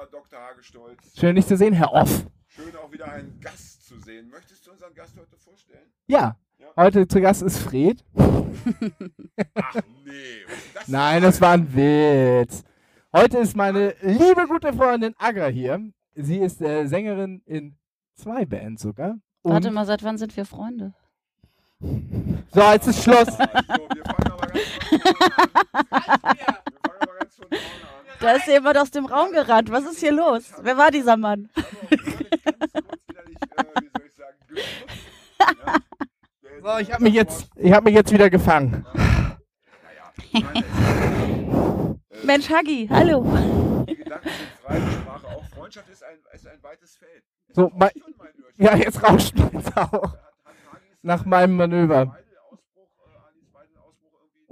lieber Dr. Hagestolz. Schön, dich zu sehen, Herr Off. Schön, auch wieder einen Gast zu sehen. Möchtest du unseren Gast heute vorstellen? Ja, heute zu Gast ist Fred. Ach nee. was ist das Nein, das war ein Witz. Heute ist meine liebe gute Freundin Agra hier. Sie ist äh, Sängerin in zwei Bands sogar. Und Warte mal, seit wann sind wir Freunde? So, jetzt ist Schluss. So, wir fangen aber ganz von vorne an. Wir fangen aber ganz von vorne an. Da ist jemand aus dem Raum gerannt. Was ist hier los? Wer war dieser Mann? Äh, wie soll ich sagen, genutzt. Ja? Der- So, ich habe mich jetzt, ich habe mich jetzt wieder gefangen. Mensch, Hagi, hallo. Die Gedanken sind frei, die Sprache auch. Freundschaft ist ein, ist ein weites Feld. Es So, rauscht mein-. Ja, jetzt rauscht es auch. Nach meinem Manöver. Äh,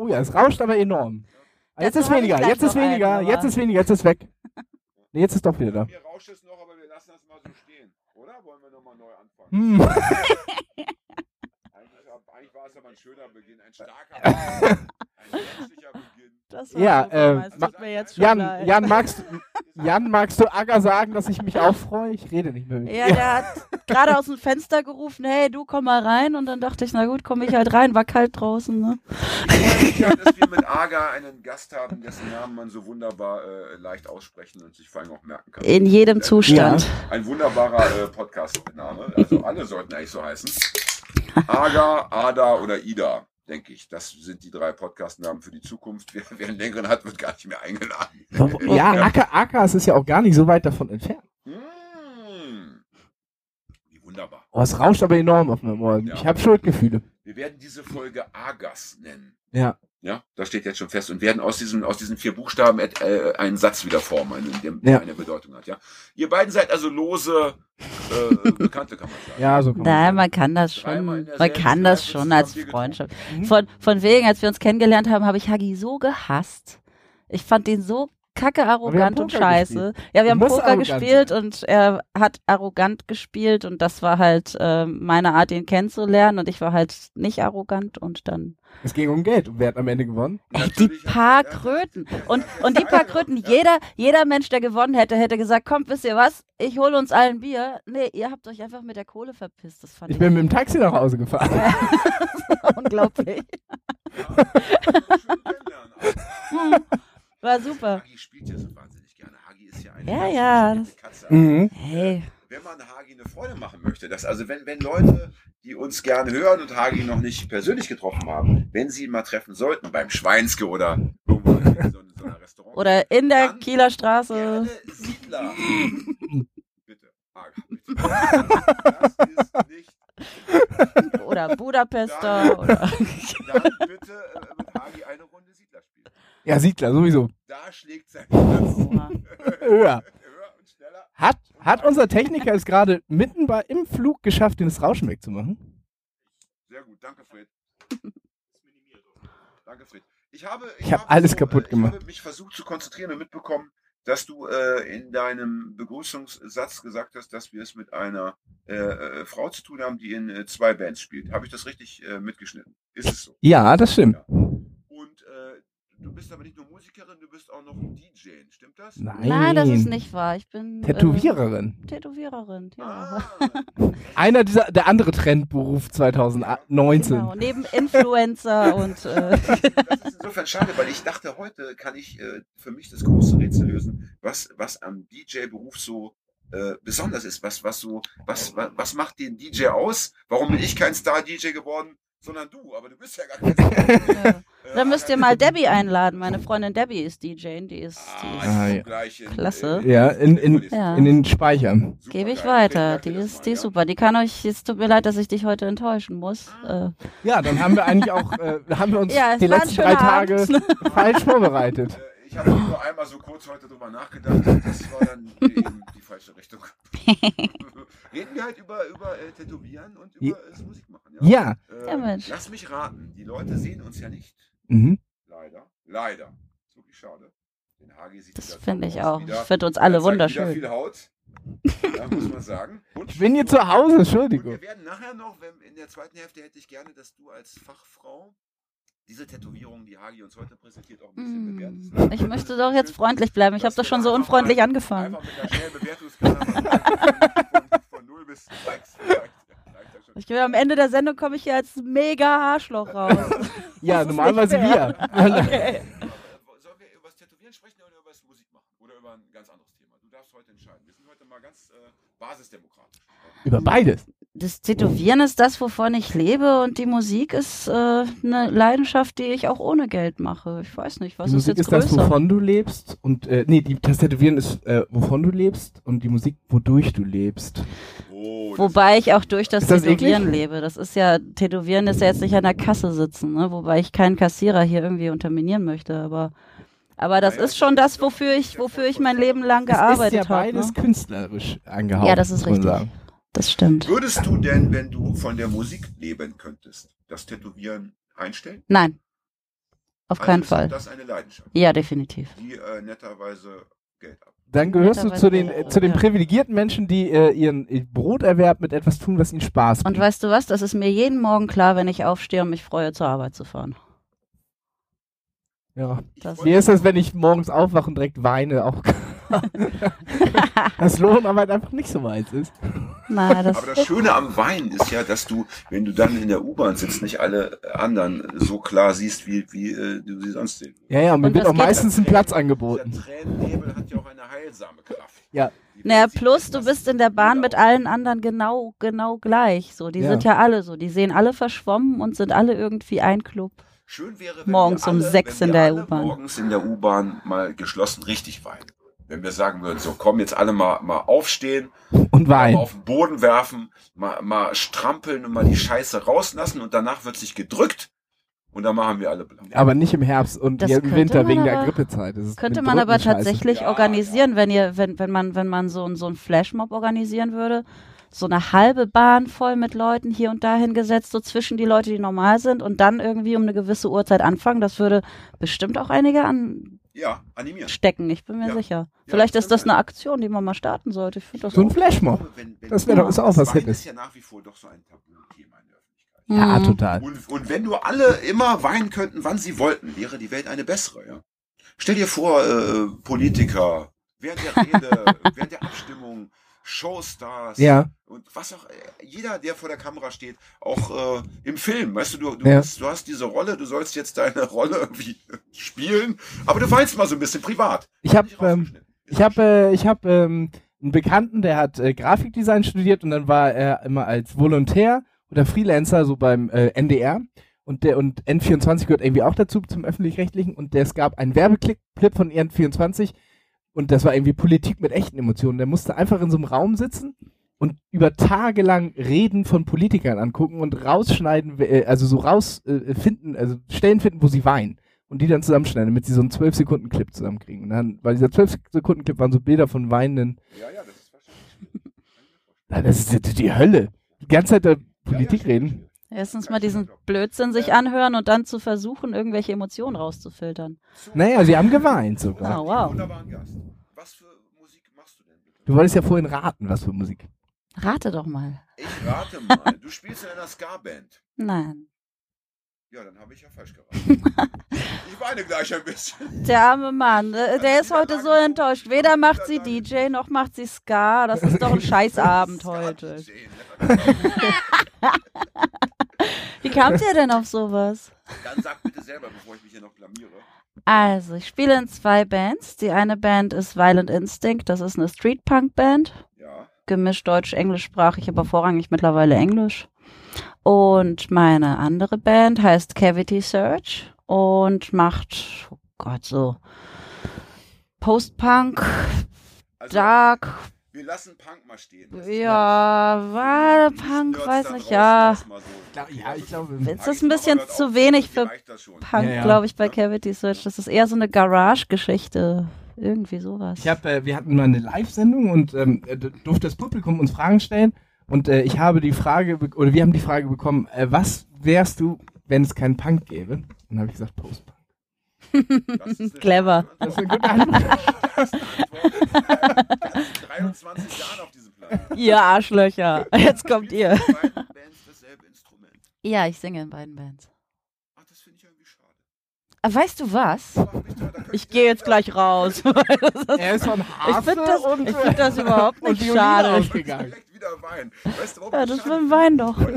Oh ja, es rauscht aber enorm. Jetzt ist weniger, jetzt ist einen, weniger, aber- jetzt ist weniger, jetzt ist weg. Nee, jetzt ist doch wieder da. Mir rauscht es noch, aber wir lassen das mal so stehen. Oder? Wollen wir nochmal neu anfangen? Hm. Eigentlich war es aber ein schöner Beginn, ein starker Beginn, ein menschlicher Beginn. Das Ja, super, äh, tut mir jetzt schon Jan, leid. Jan, magst, Jan, magst du Agra sagen, dass ich mich auch freue? Ich rede nicht mehr mit Ja, der hat gerade aus dem Fenster gerufen, hey, du komm mal rein. Und dann dachte ich, na gut, komm ich halt rein, war kalt draußen. Ne? Ich freue mich ja, dass wir mit Aga einen Gast haben, dessen Namen man so wunderbar äh, leicht aussprechen und sich vor allem auch merken kann. In jedem Zustand. Ein wunderbarer äh, Podcast-Name. Also alle sollten eigentlich so heißen. Aga, Ada oder Ida, denke ich. Das sind die drei Podcast-Namen für die Zukunft. Wer, wer einen längeren hat, wird gar nicht mehr eingeladen. Ja, Acker, Acker ist ja auch gar nicht so weit davon entfernt. Hm. Wie wunderbar. Oh, es rauscht aber enorm auf meinem Ohr. Ja. Ich habe Schuldgefühle. Wir werden diese Folge Agas nennen. Ja. Ja, das steht jetzt schon fest und werden aus diesen, aus diesen vier Buchstaben äh, einen Satz wieder formen, einen, der, der Ja. eine Bedeutung hat. Ja, ihr beiden seid also lose äh, Bekannte, kann man sagen. Ja, so kann man Nein, sagen. man kann das schon, man kann das schon als. Freundschaft. Mhm. Von, von wegen, als wir uns kennengelernt haben, habe ich Hagi so gehasst. Ich fand ihn so kacke arrogant und scheiße. Ja, wir haben Poker gespielt sein. und er hat arrogant gespielt und das war halt äh, meine Art, ihn kennenzulernen und ich war halt nicht arrogant und dann Es ging um Geld. Und wer hat am Ende gewonnen? Ey, die paar Kröten. Und, und die paar Kröten, jeder, jeder Mensch, der gewonnen hätte, hätte gesagt, kommt, wisst ihr was? Ich hole uns allen Bier. Nee, ihr habt euch einfach mit der Kohle verpisst. Das fand Ich ich, bin mit dem Taxi nach Hause gefahren. unglaublich. Ja, schön kennenlernen. Hm, War super. Hagi spielt ja so wahnsinnig gerne. Hagi ist ja eine Ja, ja. Katze. Mhm. Hey, Wenn man Hagi eine Freude machen möchte, dass also wenn, wenn Leute, die uns gerne hören und Hagi noch nicht persönlich getroffen haben, wenn sie ihn mal treffen sollten, beim Schweinske oder irgendwo in so, so einer Restaurant. oder in der Dann Kieler Straße. Gerne Siedler. bitte. Bitte. Das ist nicht. Oder Budapester. Oder Dann bitte äh, mit Hagi eine Runde. Ja, Siedler, sowieso. Da schlägt sein Herz. Höher. höher und schneller. Hat, hat unser Techniker es gerade mitten bei, im Flug geschafft, den das Rauschen wegzumachen? Sehr gut, danke Fred. Danke Fred. Ich habe, Ich hab alles kaputt äh, gemacht. Ich habe mich versucht zu konzentrieren und mitbekommen, dass du äh, in deinem Begrüßungssatz gesagt hast, dass wir es mit einer äh, äh, Frau zu tun haben, die in äh, zwei Bands spielt. Habe ich das richtig äh, mitgeschnitten? Ist es so? Ja, das stimmt. Ja. Und äh, du bist aber nicht nur Musikerin, du bist auch noch DJ. Stimmt das? Nein. Nein, das ist nicht wahr. Ich bin Tätowiererin. Äh, Tätowiererin, ja. Ah, Einer dieser, der andere Trendberuf 2019. Genau, neben Influencer und äh, das ist insofern schade, weil ich dachte, heute kann ich äh, für mich das große Rätsel lösen, was, was am DJ-Beruf so äh, besonders ist. Was, was, so, was, was, was macht den DJ aus? Warum bin ich kein Star-DJ geworden, sondern du? Aber du bist ja gar kein Star. Dann müsst ihr mal Debbie einladen. Meine Freundin Debbie ist DJ, die ist, die Ah, ist Ah, ist ja. Klasse. Ja, in, in, Ja. in den Speichern. Gebe ich weiter. Die ist, die ist super. Die kann euch, es tut mir leid, dass ich dich heute enttäuschen muss. Äh, Ja, dann haben wir eigentlich auch, äh, haben wir uns Ja, die letzten drei Tage Abend. falsch vorbereitet. Äh, ich habe nur einmal so kurz heute drüber nachgedacht. Das war dann eben die falsche Richtung. Reden wir halt über, über äh, Tätowieren und über äh, das Musikmachen. Ja. Ja. Äh, Ja, Mensch. Lass mich raten. Die Leute sehen uns ja nicht. Mhm. Leider. Leider. Ist wirklich schade. Den Hagi sieht Das finde ich aus. auch. Wieder, Ich finde uns alle er wunderschön. viel Haut. Ja, muss man sagen. Und Ich bin hier zu Hause, Und Entschuldigung. wir werden nachher noch, wenn, in der zweiten Hälfte hätte ich gerne, dass du als Fachfrau diese Tätowierungen, die Hagi uns heute präsentiert, auch ein bisschen bewertest. Hm. Ich möchte doch jetzt freundlich bleiben. Ich habe doch schon so unfreundlich angefangen. Einfach mit einer schnellen Bewertungsskala von, von 0 bis 6. Reicht, reicht ja schon. Ich will am Ende der Sendung komme ich hier als mega Arschloch raus. Ja, Das normalerweise wir. Okay. Sollen wir über das Tätowieren sprechen oder über das Musik machen? Oder über ein ganz anderes Thema? Du darfst heute entscheiden. Wir sind heute mal ganz äh, basisdemokratisch. Über beides. Das Tätowieren ist das, wovon ich lebe und die Musik ist äh, eine Leidenschaft, die ich auch ohne Geld mache. Ich weiß nicht, was die ist Musik jetzt ist das, größer? wovon du lebst. Und, äh, nee, die, das Tätowieren ist, äh, wovon du lebst. Und die Musik, wodurch du lebst. Oh, das Wobei ich auch durch das Ist das Tätowieren eklig? lebe. Das ist ja, Tätowieren ist ja jetzt nicht an der Kasse sitzen, ne? wobei ich keinen Kassierer hier irgendwie unterminieren möchte, aber, aber das Naja, ist schon das das, ist wofür das ich, ist ja wofür ich mein Leben lang Es ist gearbeitet ja habe. beides Ne? künstlerisch angehaucht. Ja, das ist richtig. sagen. Das stimmt. Würdest du denn, wenn du von der Musik leben könntest, das Tätowieren einstellen? Nein, auf Also keinen ist Fall. Das eine Leidenschaft, Ja, definitiv. die äh, netterweise Geld ab. Dann gehörst du zu den, äh, zu den privilegierten Menschen, die äh, ihren Broterwerb mit etwas tun, was ihnen Spaß Und bringt. weißt du was, das ist mir jeden Morgen klar, wenn ich aufstehe und mich freue, zur Arbeit zu fahren. ja. Das- Wie ist das, wenn ich morgens aufwache und direkt weine? Auch das Lohn aber halt einfach nicht so weit ist. Na, das, Aber das Schöne am Wein ist ja, dass du, wenn du dann in der U-Bahn sitzt, nicht alle anderen so klar siehst, wie, wie äh, du sie sonst sehen. Ja, ja, mir Und wird auch meistens ein Platz angeboten. Dieser Tränennebel hat ja auch eine heilsame Kraft. Ja. Naja, plus du bist in der Bahn mit allen anderen genau, genau gleich. So, die Ja. sind ja alle so. Die sehen alle verschwommen und sind alle irgendwie ein Club. Schön wäre, wenn Morgens wir um alle, sechs wenn in der alle U-Bahn. Morgens in der U-Bahn mal geschlossen richtig weinen. Wenn wir sagen würden, so komm jetzt alle mal, mal aufstehen, Und mal Wein. auf den Boden werfen, mal, mal strampeln und mal die Scheiße rauslassen und danach wird sich gedrückt und dann machen wir alle blau. Aber nicht im Herbst und im Winter wegen der aber- Grippezeit. Das Könnte man aber tatsächlich Ja, organisieren, wenn ihr, wenn, wenn man, wenn man so, ein- so einen Flashmob organisieren würde. So eine halbe Bahn voll mit Leuten hier und dahin gesetzt, so zwischen die Leute, die normal sind und dann irgendwie um eine gewisse Uhrzeit anfangen. Das würde bestimmt auch einige Ja, animieren. anstecken, ich bin mir Ja. sicher. Ja, Vielleicht ist das eine Aktion, die man mal starten sollte. Ich finde das So ein. Flashmob. Wenn- wenn- Das wäre doch- ist auch was Wein ist ja nach wie vor doch so ein Tabuthema in der Öffentlichkeit. Ja, Mhm. total. Und, und wenn du alle immer weinen könnten, wann sie wollten, wäre die Welt eine bessere, ja. Stell dir vor, äh, Politiker, während der Rede, während der Abstimmung, Showstars Ja. und was auch, äh, jeder, der vor der Kamera steht, auch äh, im Film, weißt du, du, du, Ja. hast, du hast diese Rolle, du sollst jetzt deine Rolle irgendwie spielen, aber du weinst mal so ein bisschen privat. Ich habe ähm, ich hab, äh, ich hab, ähm, einen Bekannten, der hat äh, Grafikdesign studiert und dann war er immer als Volontär oder Freelancer so beim äh, NDR. Und der und N24 gehört irgendwie auch dazu zum öffentlich-rechtlichen und der, es gab einen Werbeclip Clip von N24 und das war irgendwie Politik mit echten Emotionen. Der musste einfach in so einem Raum sitzen und über Tage lang Reden von Politikern angucken und rausschneiden, äh, also so rausfinden, äh, also Stellen finden, wo sie weinen und die dann zusammenschneiden, damit sie so einen 12-Sekunden-Clip zusammenkriegen. Und dann, weil dieser 12-Sekunden-Clip waren so Bilder von weinenden. Ja, ja, das ist wahrscheinlich. Na, das ist die, die Hölle. Die ganze Zeit der Politik Ja, ja, reden. Erstens mal diesen Blödsinn sich anhören und dann zu versuchen, irgendwelche Emotionen rauszufiltern. Naja, sie haben geweint sogar. Oh, wow. Wunderbaren Gast. Was für Musik machst du wolltest ja vorhin raten, was für Musik. Rate doch mal. Ich rate mal, du spielst in einer Ska-Band. Nein. Ja, dann habe ich ja falsch geraten. ich weine gleich ein bisschen. Der arme Mann, äh, der ist heute so enttäuscht. Weder macht sie DJ noch macht sie Ska. Das ist doch ein Scheißabend heute. Wie kamt ihr denn auf sowas? Dann sag bitte selber, bevor ich mich hier noch blamiere. Also, ich spiele in zwei Bands. Die eine Band ist Violent Instinct. Das ist eine Street-Punk-Band. Ja. Gemischt deutsch-englischsprachig, aber vorrangig mittlerweile Englisch. Und meine andere Band heißt Cavity Search und macht, oh Gott, so Post-Punk, Also, Dark, Wir lassen Punk mal stehen. Das- Ja, war Punk, weiß nicht, ja. so. Ja, ich glaube. Ist es ein bisschen zu wenig für. Punk, Ja, ja. glaube ich, bei Cavity Search. Das ist eher so eine Garage-Geschichte. Irgendwie sowas. Ich hab, äh, wir hatten mal eine Live-Sendung und ähm, äh, durfte das Publikum uns Fragen stellen. Und äh, ich habe die Frage, oder wir haben die Frage bekommen, äh, was wärst du, wenn es keinen Punk gäbe? Und dann habe ich gesagt, Post-Punk. Das ist eine Clever. Das ist eine gute Antwort. Das ist eine Antwort. Ganzen 23 Jahren auf diesem Planeten. Ihr Arschlöcher. Jetzt kommt ihr. In beiden Bands dasselbe Instrument. Ja, ich singe in beiden Bands. Ach, das finde ich irgendwie schade. Ah, Weißt du was? Ich gehe jetzt gleich raus. er ist von ich Hafe finde das, und, ich find das überhaupt nicht schade. ausgegangen. direkt wieder Wein. Weißt du, Ja, ich das dem finde? Wein doch. Äh,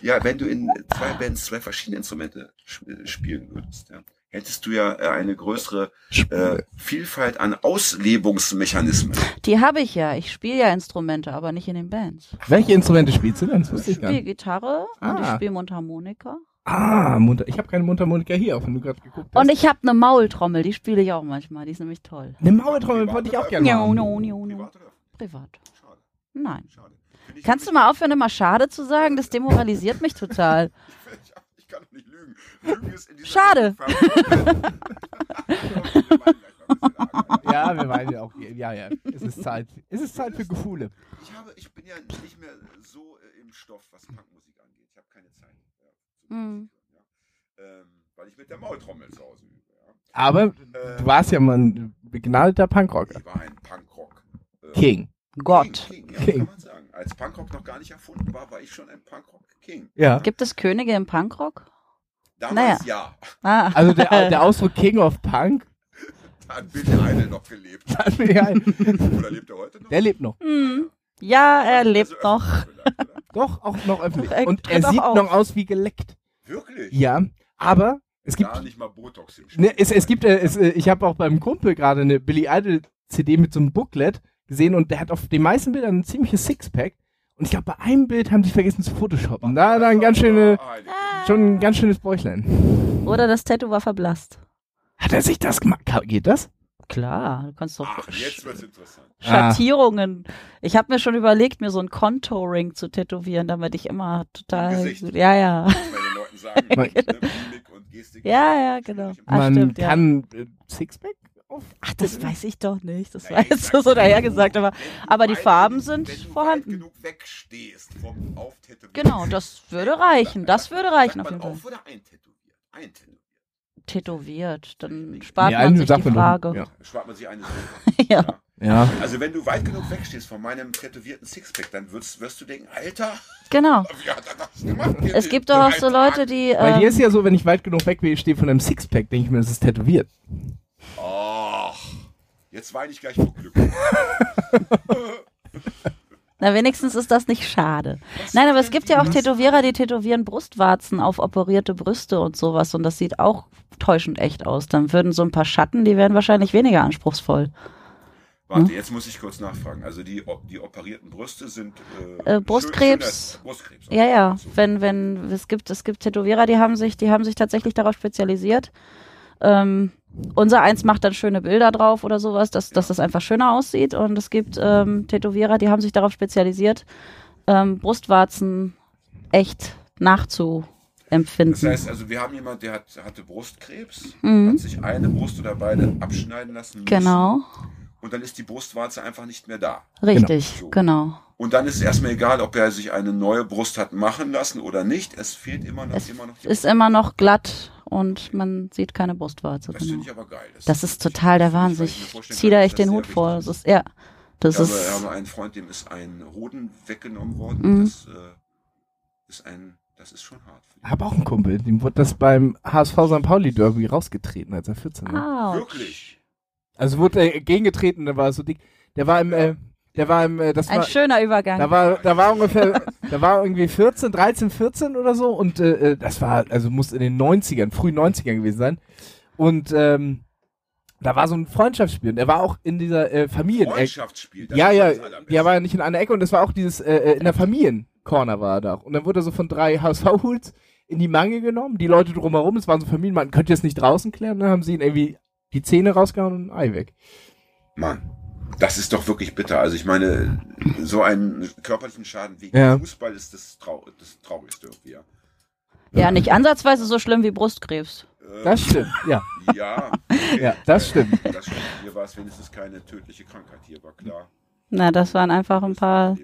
ja, wenn du in zwei Bands zwei verschiedene Instrumente sp- spielen würdest, ja, hättest du ja äh, eine größere äh, Vielfalt an Auslebungsmechanismen. Die habe ich ja. Ich spiele ja Instrumente, aber nicht in den Bands. Welche Instrumente spielst du denn? Das Ich ich spiele. Gitarre und ich Ah. spiele Mundharmonika. Ah, Munter. Ich habe keine Mundharmonika hier, auch wenn du gerade geguckt hast. Und ich habe eine Maultrommel, die spiele ich auch manchmal. Die ist nämlich toll. eine Maultrommel wollte ich auch gerne No, machen. no, no, no. Privat oder? Privat. Schade, Nein. schade. Kannst du mal aufhören, immer schade zu sagen? Das demoralisiert mich total. Ich, ich kann doch nicht lügen. Lügen ist in dieser Schade. Ja, wir meinen ja auch. Ja, ja. Es ist Zeit. Es ist Zeit für Gefühle. Ich, habe, ich bin ja nicht mehr so äh, im Stoff, was Punkmusik angeht. Ich habe keine Zeit. Ja, zu Mhm. Ja. ähm, weil ich mit der Maultrommel zu Hause übe. Ja. Aber Äh, du warst ja mal ein begnadeter Punkrocker. Ich war ein Punkrock. Äh, King. Gott. King, King, ja, King. kann man sagen. Als Punkrock noch gar nicht erfunden war, war ich schon ein Punkrock-King. Ja. Gibt es Könige im Punkrock? Damals ja. Ah. Also der, der Ausdruck King of Punk, Da hat Billy Idol noch gelebt. hat mir ja- Oder lebt er heute noch? der lebt noch. Hm. Ja, er lebt Also noch. Doch, auch noch öffentlich. Er Und er sieht auf. noch aus wie geleckt. Wirklich? Ja, aber es gibt, Gar nicht mal Botox im ne, es, es gibt, äh, es, äh, ich habe auch beim Kumpel gerade eine Billy Idol CD mit so einem Booklet gesehen und der hat auf den meisten Bildern ein ziemliches Sixpack. Und ich glaube, bei einem Bild haben die vergessen zu photoshoppen. Da, da ein ganz schöne, schon ein ganz schönes Bäuchlein. Oder das Tattoo war verblasst. Hat er sich das gemacht? Geht das? Klar, du kannst doch Ach, jetzt wird's interessant. Schattierungen. Ich habe mir schon überlegt, mir so ein Contouring zu tätowieren, damit ich immer total. Ja, ja. Sagen. Ne. Ja, ja, genau. Ah, Man stimmt, ja. kann äh, Sixpack. Ach, das weiß ich doch nicht. Das war ich jetzt so dahergesagt, aber, aber die Farben sind wenn du vorhanden. Weit genug wegstehst vom Auftätowieren. Genau, das würde reichen. Das würde reichen auf jeden Fall. auf oder eintätowiert? Eintätowiert. Tätowiert, dann spart Nee, man sich die Frage. Ja. Spart man sich eine Suche. Ja. Ja. Also wenn du weit genug wegstehst von meinem tätowierten Sixpack, dann wirst, wirst du denken, Alter, Genau. wie hat er das gemacht? Es gibt doch auch so Leute, die. Weil hier Ähm, ist ja so, wenn ich weit genug weg bin, stehe von einem Sixpack, denke ich mir, das ist tätowiert. Ach, jetzt weine ich gleich vor Glück. na, wenigstens ist das nicht schade. Nein, aber es gibt ja auch Tätowierer, die tätowieren Brustwarzen auf operierte Brüste und sowas und das sieht auch täuschend echt aus. Dann würden so ein paar Schatten, die wären wahrscheinlich weniger anspruchsvoll. Warte, Hm? jetzt muss ich kurz nachfragen. Also die, die operierten Brüste sind Äh, schön- Brustkrebs. schöner- Brustkrebs. Ja, ja. So. Wenn, wenn, es gibt, es gibt Tätowierer, die haben sich, die haben sich tatsächlich darauf spezialisiert. Ähm, unser eins macht dann schöne Bilder drauf oder sowas, dass, dass das einfach schöner aussieht. Und es gibt ähm, Tätowierer, die haben sich darauf spezialisiert, ähm, Brustwarzen echt nachzuempfinden. Das heißt, also wir haben jemanden, der hat, hatte Brustkrebs, Mhm. hat sich eine Brust oder beide abschneiden lassen müssen. genau, Und dann ist die Brustwarze einfach nicht mehr da. richtig, Genau. genau. Und dann ist es erstmal egal, ob er sich eine neue Brust hat machen lassen oder nicht. Es fehlt immer noch, Es immer noch die ist immer noch glatt und man sieht keine Brustwarze. Das Genau. finde ich aber geil. Das ist total der ich, Wahnsinn. ich Ich ziehe da echt den Hut vor. Das ist, ja, das Ich habe, ist, ich habe einen Freund, dem ist ein Hoden weggenommen worden. Mhm. Das äh, ist ein, das ist schon hart. Für ihn. Hab auch einen Kumpel, dem wurde das beim HSV St. Pauli Derby rausgetreten, als er 14 war. Ouch. Wirklich? Also wurde er gegengetreten, der war so dick. Der war im, äh, der war im, äh, das Ein war, schöner Übergang. da war, da war ungefähr, da war irgendwie 14, 13, 14 oder so und äh, äh, das war, also muss in den 90ern, frühen 90ern gewesen sein. Und ähm, da war so ein Freundschaftsspiel und er war auch in dieser äh, Familien. Freundschaftsspiel. das Ja, ja, der war ja nicht in einer Ecke und das war auch dieses, äh, äh, in der Familiencorner war er da. Und dann wurde er so von drei HSV-Hools in die Mangel genommen, die Leute drumherum, es waren so Familien, man könnt ihr es nicht draußen klären, dann haben sie ihn irgendwie die Zähne rausgehauen und ein Ei weg. Mann. Das ist doch wirklich bitter. Also ich meine, so einen körperlichen Schaden wie Ja. Fußball ist das, trau das Traurigste irgendwie, ja. Ja, nicht ansatzweise so schlimm wie Brustkrebs. Das stimmt, ja. Ja, okay. Ja, das stimmt. Das stimmt. Hier war es wenigstens keine tödliche Krankheit. Hier war klar. Na, das waren einfach ein paar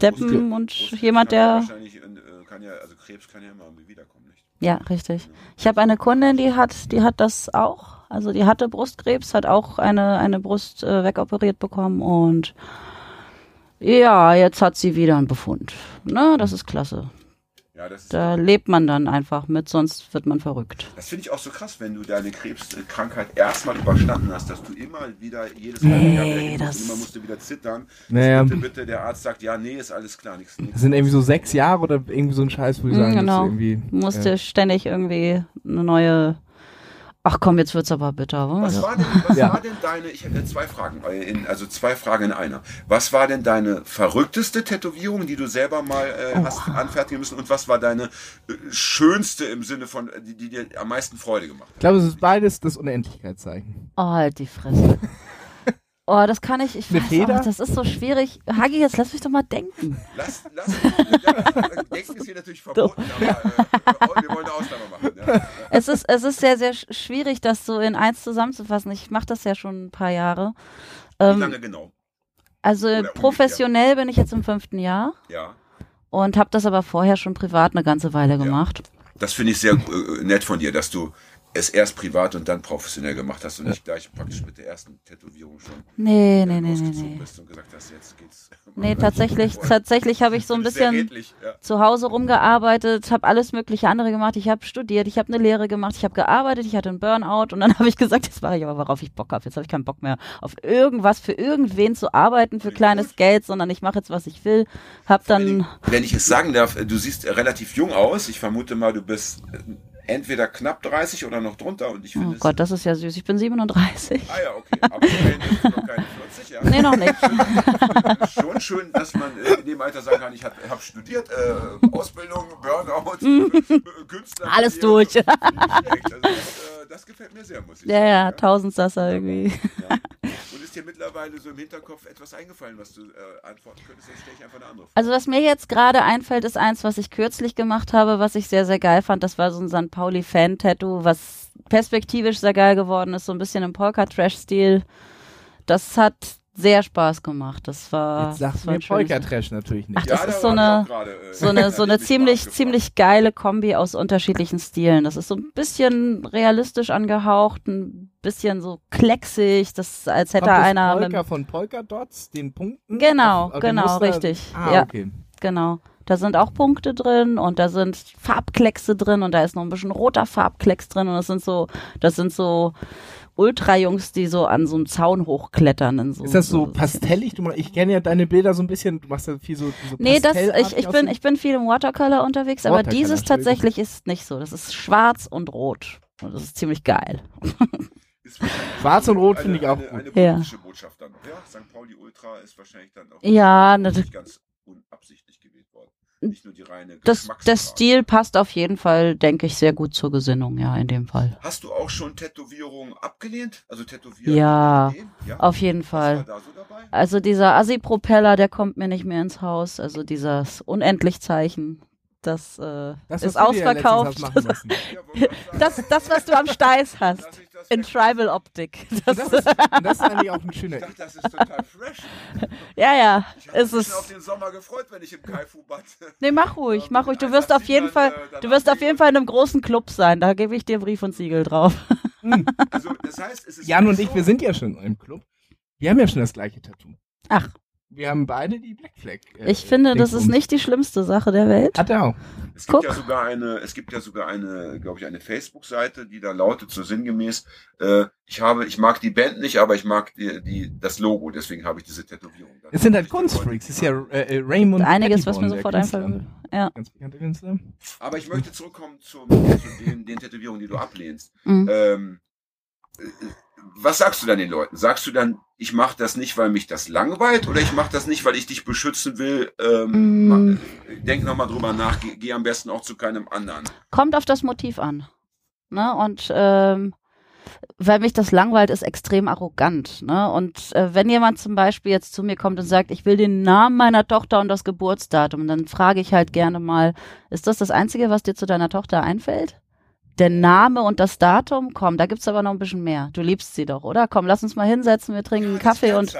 Deppen Brustkrebs- und Brustkrebs jemand, der. wahrscheinlich, äh, kann ja, also Krebs kann ja immer irgendwie wiederkommen, nicht? Ja, richtig. Ich habe eine Kundin, die hat, die hat das auch. Also die hatte Brustkrebs, hat auch eine, eine Brust äh, wegoperiert bekommen und ja, jetzt hat sie wieder einen Befund. Ne, das ist klasse. Ja, das ist Da lebt man dann einfach mit, sonst wird man verrückt. Das finde ich auch so krass, wenn du deine Krebskrankheit erstmal überstanden hast, dass du immer wieder jedes Mal Nee, wieder das- und immer musst du wieder zittern. Naja. Bitte, bitte, der Arzt sagt, ja, nee, ist alles klar, nichts. Das sind irgendwie so sechs Jahre oder irgendwie so ein Scheiß, wo die Mhm, sagen, genau. irgendwie. Du musst dir ständig irgendwie eine neue. Ach komm, jetzt wird's aber bitter. Was Was? war denn, was Ja. war denn deine, ich habe zwei Fragen, äh, in, also zwei Fragen in einer. Was war denn deine verrückteste Tätowierung, die du selber mal äh, hast anfertigen müssen und was war deine äh, schönste im Sinne von, äh, die, die dir am meisten Freude gemacht Ich glaube, es ist beides das Unendlichkeitszeichen. Oh, halt die Fresse. Oh, das kann ich. Ich Eine weiß Feder? auch, das ist so schwierig. Hagi, jetzt lass mich doch mal denken. Lass, lass, ja, Denken ist hier natürlich verboten, aber äh, wir wollen eine Ausnahme machen. Ja. Es ist, es ist sehr, sehr sch- schwierig, das so in eins zusammenzufassen. Ich mache das ja schon ein paar Jahre. Wie Ähm, lange genau? also ungefähr? professionell bin ich jetzt im fünften Jahr Ja. und habe das aber vorher schon privat eine ganze Weile gemacht. Das finde ich sehr äh, nett von dir, dass du es erst privat und dann professionell gemacht hast und nicht gleich praktisch mit der ersten Tätowierung schon Nee, nee, nee, nee, losgezogen nee. bist und gesagt hast, jetzt geht's. Nee, tatsächlich, tatsächlich habe ich so ein bisschen redlich, ja. zu Hause rumgearbeitet, habe alles mögliche andere gemacht. Ich habe studiert, ich habe eine Lehre gemacht, ich habe gearbeitet, ich hatte einen Burnout und dann habe ich gesagt, jetzt mache ich aber, worauf ich Bock habe. Jetzt habe ich keinen Bock mehr auf irgendwas für irgendwen zu arbeiten für kleines Geld, sondern ich mache jetzt, was ich will. Hab dann, Wenn ich es sagen darf, du siehst relativ jung aus. Ich vermute mal, du bist äh, entweder knapp 30 oder noch drunter und ich finde oh. Gott, das ist ja süß. Ich bin 37. Ah ja, okay. Aber immerhin bist du noch keine 40, ja. Nee, noch nicht. Schon schön, dass man äh, in dem Alter sagen kann, ich habe hab studiert, äh, Ausbildung, Burnout, äh, Künstler. Alles durch. Also, das, äh, das gefällt mir sehr, muss ich Ja, sagen. ja, Tausendsasser irgendwie. Ja. Dir mittlerweile so im Hinterkopf etwas eingefallen, was du äh, antworten könntest? Dann stelle ich einfach eine andere Frage. Also was mir jetzt gerade einfällt, ist eins, was ich kürzlich gemacht habe, was ich sehr, sehr geil fand. Das war so ein St. Pauli-Fan-Tattoo, was perspektivisch sehr geil geworden ist, so ein bisschen im Polka-Trash-Stil. Das hat sehr Spaß gemacht. Das war, Jetzt sagt das war mir ein schönes- Polka-Trash natürlich nicht. Ach, das da ist so eine- auch gerade, äh, so eine, so eine ziemlich, ziemlich geile Kombi aus unterschiedlichen Stilen. Das ist so ein bisschen realistisch angehaucht, ein bisschen so klecksig, das als hätte Kommt das einer mit Polka von Polka Dots, den Punkten? Genau, Auf- genau, richtig. Ah, Ja. okay. Genau. Da sind auch Punkte drin und da sind Farbkleckse drin und da ist noch ein bisschen roter Farbklecks drin und das sind so, das sind so Ultrajungs, die so an so einem Zaun hochklettern. So, Ist das so pastellig? Du, mach- ich kenne ja deine Bilder so ein bisschen, du machst ja viel so, so Nee, das, ich, ich, bin, ich bin viel im Watercolor unterwegs, aber Watercolor, dieses Entschuldigung. tatsächlich ist nicht so. Das ist schwarz und rot. Und das ist ziemlich geil. Schwarz und Rot eine- finde ich auch eine, gut. Eine Ja. politische Botschaft dann noch. Ja, St. Pauli Ultra ist wahrscheinlich dann auch Ja, nicht natürlich. ganz unabsichtlich Das, der Stil passt auf jeden Fall, denke ich, sehr gut zur Gesinnung, ja, in dem Fall. Hast du auch schon Tätowierungen abgelehnt? Also Tätowieren? Ja, ja? Auf jeden Fall. so? Also dieser Assi-Propeller, der kommt mir nicht mehr ins Haus. Also dieses Unendlich-Zeichen, das, äh, Das ist ausverkauft. Ja, ich Das, das, was du am Steiß hast. ich In Tribal-Optik. Das, das, ist, das ist eigentlich auch ein Ich schöner. dachte, das ist total fresh. ja, ja, Ich habe ist mich auf den Sommer gefreut, wenn ich im Kaifu-Bad. Nee, mach ruhig, mach ruhig. Du wirst auf jeden Dann, Fall, äh, du wirst auf jeden Fall in einem großen Club sein. Da gebe ich dir Brief und Siegel drauf. Also, das heißt, es ist Jan und so- ich, wir sind ja schon im Club. Wir haben ja schon das gleiche Tattoo. Ach. Wir haben beide die Black Flag. äh, Ich finde, das ist nicht die schlimmste Sache der Welt. Hat er auch. Es gibt Guck. ja sogar eine, es gibt ja sogar eine, glaube ich, eine Facebook-Seite, die da lautet so sinngemäß, äh, ich habe, ich mag die Band nicht, aber ich mag die, die das Logo, deswegen habe ich diese Tätowierung. da. Es sind halt Kunstfreaks. Es ist ja äh, äh, Raymond. Einiges, was mir sofort einfällt. Ja. Ganz bekannter Künstler. Aber ich möchte zurückkommen zum, zu den, den Tätowierungen, die du ablehnst. Mhm. Ähm, äh, was sagst du dann den Leuten? Sagst du dann, ich mache das nicht, weil mich das langweilt, oder ich mache das nicht, weil ich dich beschützen will? Ähm, Mm. Denk nochmal drüber nach, geh, geh am besten auch zu keinem anderen. kommt auf das Motiv an. Ne? Und ähm, weil mich das langweilt, ist extrem arrogant. Ne? Und äh, wenn jemand zum Beispiel jetzt zu mir kommt und sagt, ich will den Namen meiner Tochter und das Geburtsdatum, dann frage ich halt gerne mal, ist das das Einzige, was dir zu deiner Tochter einfällt? Der Name und das Datum? Komm, da gibt's aber noch ein bisschen mehr. Du liebst sie doch, oder? Komm, lass uns mal hinsetzen, wir trinken einen Kaffee und,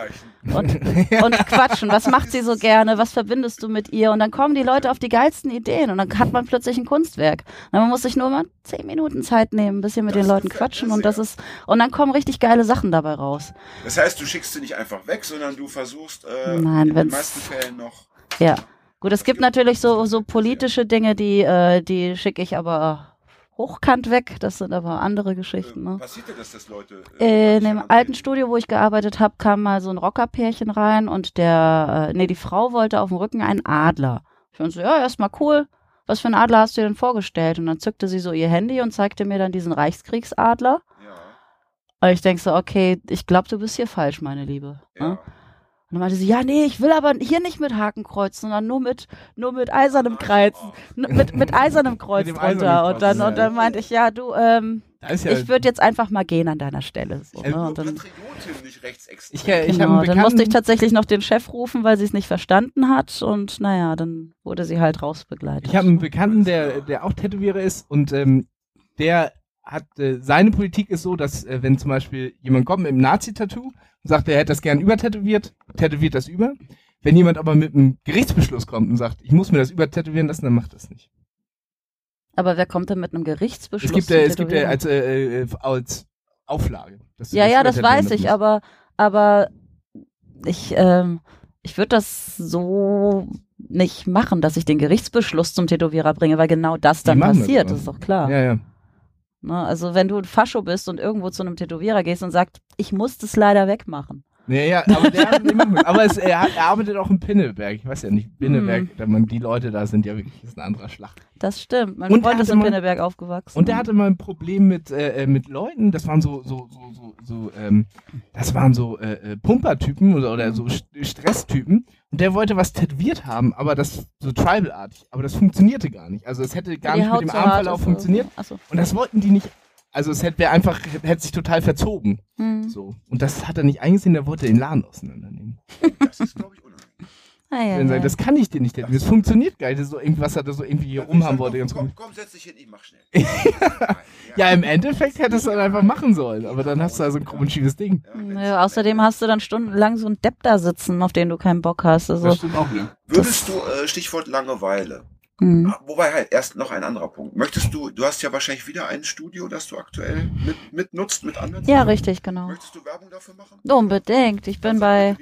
und, und quatschen. Was macht sie so gerne? Was verbindest du mit ihr? Und dann kommen die Leute auf die geilsten Ideen und dann hat man plötzlich ein Kunstwerk. Und man muss sich nur mal zehn Minuten Zeit nehmen, ein bisschen mit Das den Leuten quatschen und das ist, und dann kommen richtig geile Sachen dabei raus. Das heißt, du schickst sie nicht einfach weg, sondern du versuchst äh, Nein, in den meisten Fällen noch. Ja. Gut, es gibt natürlich so, so politische Dinge, die, äh, die schicke ich aber hochkant weg. Das sind aber andere Geschichten. Äh, Ne? passiert dir das, dass Leute. Äh, in dich dem alten Studio, wo ich gearbeitet habe, kam mal so ein Rockerpärchen rein und der, äh, nee, die Frau wollte auf dem Rücken einen Adler. Ich fand so, ja, erstmal cool. Was für einen Adler hast du dir denn vorgestellt? Und dann zückte sie so ihr Handy und zeigte mir dann diesen Reichskriegsadler. Ja, Und ich denk so, okay, ich glaube, du bist hier falsch, meine Liebe. ja. Ne? Und dann meinte sie, ja, nee, ich will aber hier nicht mit Hakenkreuz, sondern nur mit, nur mit eisernem Kreuz, n- mit, mit eisernem Kreuz dem drunter. eisernen Und dann, und dann meinte ich, ja, du, ähm, ja, ich würde jetzt einfach mal gehen an deiner Stelle. So, Also ne? Und dann, nicht rechtsextrem. ich, äh, ich genau, dann musste ich tatsächlich noch den Chef rufen, weil sie es nicht verstanden hat. Und naja, dann wurde sie halt rausbegleitet. ich habe einen Bekannten, der, der auch Tätowierer ist und ähm, der hat, äh, seine Politik ist so, dass äh, wenn zum Beispiel jemand kommt mit einem Nazi-Tattoo und sagt, er hätte das gern übertätowiert, tätowiert das über. Wenn jemand aber mit einem Gerichtsbeschluss kommt und sagt, ich muss mir das übertätowieren lassen, dann macht das nicht. aber wer kommt denn mit einem Gerichtsbeschluss? Es gibt, äh, es gibt äh, als, äh, äh, als Auflage. Ja, ja, das weiß ich, aber, aber ich, ähm, ich würde das so nicht machen, dass ich den Gerichtsbeschluss zum Tätowierer bringe, weil genau das dann das passiert, aber. das ist doch klar. Ja, ja. Ne? Also wenn du ein Fascho bist und irgendwo zu einem Tätowierer gehst und sagst, ich muss das leider wegmachen. Ja, ja, aber der hat den machen. Aber es, er, er arbeitet auch in Pinneberg. Ich weiß ja nicht, Pinneberg, Hm. man, die Leute da sind ja wirklich, ist eine andere Schlacht. Das stimmt. Mein Und Freund ist in mal- Pinneberg aufgewachsen. Und der hatte mal ein Problem mit, äh, äh, mit Leuten, das waren so, so, so, so, so ähm, das waren so äh, äh, Pumpertypen oder, oder so St Stresstypen. Und der wollte was tätowiert haben, aber das so tribal-artig. Aber das funktionierte gar nicht. Also es hätte gar Die nicht mit Haut dem so Armverlauf ist, funktioniert. Achso. Und das wollten die nicht. Also es hätte einfach, hätte sich total verzogen. Hm. So. Und das hat er nicht eingesehen, der wollte den Laden auseinandernehmen. Das ist, glaube ich, unangenehm. Ah, ja, ja. das kann ich dir nicht tätowieren. Das funktioniert gar nicht. Das so irgendwie, was er da so irgendwie hier rumhaben wollte. Komm, komm, komm, setz dich hin, ich mach schnell. Ja, im Endeffekt hättest du dann einfach machen sollen. Aber dann hast du da so ein komisch schiefes Ding. Nö, außerdem hast du dann stundenlang so einen Depp da sitzen, auf den du keinen Bock hast. Also, stimmt auch, ne? Würdest du, äh, Stichwort Langeweile. Hm. Ah, Wobei halt, erst noch ein anderer Punkt. Möchtest du, du hast ja wahrscheinlich wieder ein Studio, das du aktuell mit, mit nutzt, mit anderen? Ja, richtig, genau. Möchtest du Werbung dafür machen? Unbedingt. Ich bin bei.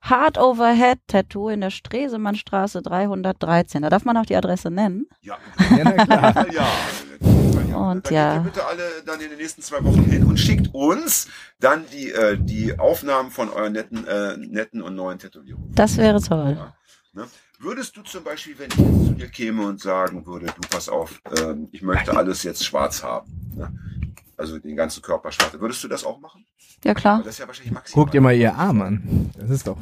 Hard Overhead Tattoo in der Stresemannstraße 313. Da darf man auch die Adresse nennen. Ja, Ja, na klar. ja. ja. Und dann ja. geht ihr bitte alle dann in den nächsten zwei Wochen hin und schickt uns dann die, äh, die Aufnahmen von euren netten, äh, netten und neuen Tätowierungen. Das wäre toll. Ne? Würdest du zum Beispiel, wenn ich jetzt zu dir käme und sagen würde, du pass auf, ähm, ich möchte alles jetzt schwarz haben, ne? also den ganzen Körper schwarz, würdest du das auch machen? Ja, klar. das ist ja wahrscheinlich maximal. Guck dir mal ihr Arm an. Das ist doch.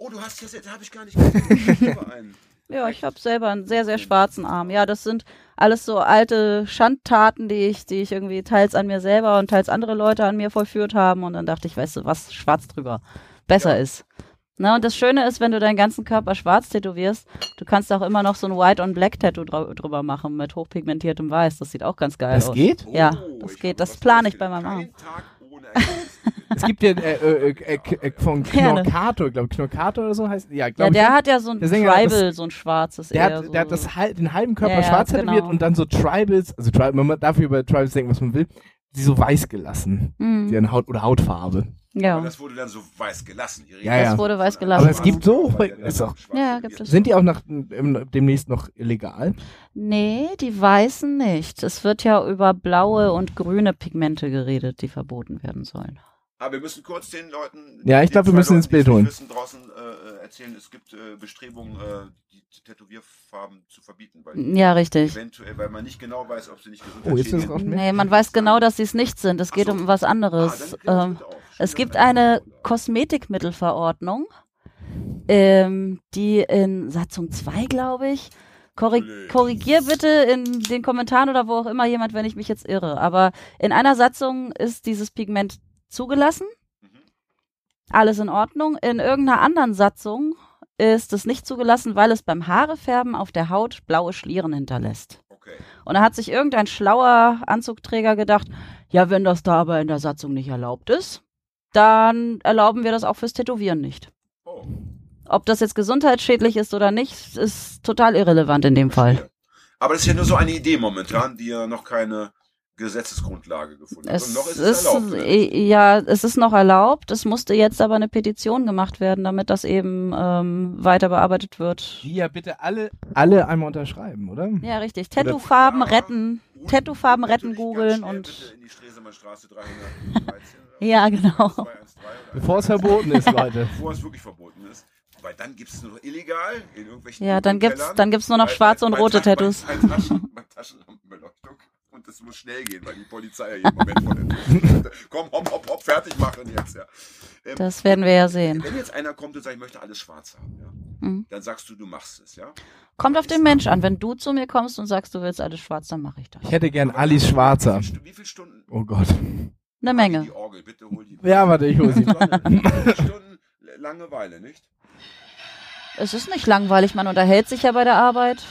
Oh, du hast jetzt, habe ich gar nicht gesehen. Ich habe einen. Ja, ich habe selber einen sehr, sehr schwarzen Arm. Ja, das sind alles so alte Schandtaten, die ich, die ich irgendwie teils an mir selber und teils andere Leute an mir vollführt haben. Und dann dachte ich, weißt du was, schwarz drüber besser Ja. ist. Na, und das Schöne ist, wenn du deinen ganzen Körper schwarz tätowierst, du kannst auch immer noch so ein White-on-Black-Tattoo drü- drüber machen mit hochpigmentiertem Weiß. Das sieht auch ganz geil Das aus. geht? Ja, Oh, das ich geht. Das plane ich bei meinem. Arm. Es gibt ja äh, äh, äh, äh, von Gerne. Knorkato, ich glaube Knorkato oder so heißt. Ja, Ja, glaube der ich. hat ja so ein Tribal, so ein schwarzes Der eher hat, so. der hat das, den halben Körper Ja, schwarz tätowiert genau. und dann so Tribals, also Tri man darf über Tribals denken, was man will, die so weiß gelassen. Mhm. Die haben Haut oder Hautfarbe. Ja. Aber das wurde dann so weiß gelassen. Die Ja, ja. Das wurde weiß gelassen. Aber es gibt so- ist auch- Ja, gibt es. Sind die auch nach, demnächst noch illegal? Nee, die weißen nicht. Es wird ja über blaue und grüne Pigmente geredet, die verboten werden sollen. Aber wir müssen kurz den Leuten. Ja, ich den glaub, wir müssen ins Leuten, die Bild holen. Wissen draußen äh, erzählen, es gibt äh, Bestrebungen, äh, die Tätowierfarben zu verbieten, weil Ja, richtig. eventuell, weil man nicht genau weiß, ob sie nicht gesund Oh, jetzt ist es raus. Nee, man weiß genau, dass sie es nicht sind. Es geht so. um was Ah, anderes. ähm, es gibt eine Kosmetikmittelverordnung, ähm, die in Satzung 2, glaube ich, Korri Blöd. korrigier bitte in den Kommentaren oder wo auch immer jemand, wenn ich mich jetzt irre. Aber in einer Satzung ist dieses Pigment zugelassen. Mhm. Alles in Ordnung. In irgendeiner anderen Satzung ist es nicht zugelassen, weil es beim Haarefärben auf der Haut blaue Schlieren hinterlässt. Okay. Und da hat sich irgendein schlauer Anzugträger gedacht, ja, wenn das da aber in der Satzung nicht erlaubt ist, dann erlauben wir das auch fürs Tätowieren nicht. Oh. Ob das jetzt gesundheitsschädlich ist oder nicht, ist total irrelevant in dem Fall. Aber das ist ja nur so eine Idee momentan, die ja noch keine Gesetzesgrundlage gefunden. Es noch ist ist, es erlaubt. ne? ja, es ist noch erlaubt. Es musste jetzt aber eine Petition gemacht werden, damit das eben ähm, weiter bearbeitet wird. Die ja bitte alle, alle einmal unterschreiben, oder? Ja, richtig. Tattoo-Farben retten. Tattoo-Farben retten googeln und bitte In die Stresemannstraße 313. oder Ja, genau. 213 oder Bevor es verboten ist, Leute. Bevor es wirklich verboten ist. Weil dann gibt es nur noch illegal in irgendwelchen Ja, dann gibt's, Kellern. dann gibt's nur noch schwarze und rote Ta- Tattoos. Bei, bei, Taschen, bei Taschenlampenbeleuchtung. Und es muss schnell gehen, weil die Polizei ja jeden Moment von den Komm, hopp, hopp, hopp, fertig machen jetzt, ja. Ähm, Das werden wir ja sehen. Wenn jetzt einer kommt und sagt, ich möchte alles schwarz haben, ja, Mhm. dann sagst du, du machst es, ja. Kommt auf den Mensch an. Wenn du zu mir kommst und sagst, du willst alles schwarz, dann mache ich das. Ich hätte gern Alice Schwarzer. Wie, viel, viele Stunden? Oh Gott. Eine Menge. Die Orgel, bitte hol die. Ja, warte, ich hol sie. Wie viele Stunden Langeweile, nicht? Es ist nicht langweilig. Man unterhält sich ja bei der Arbeit.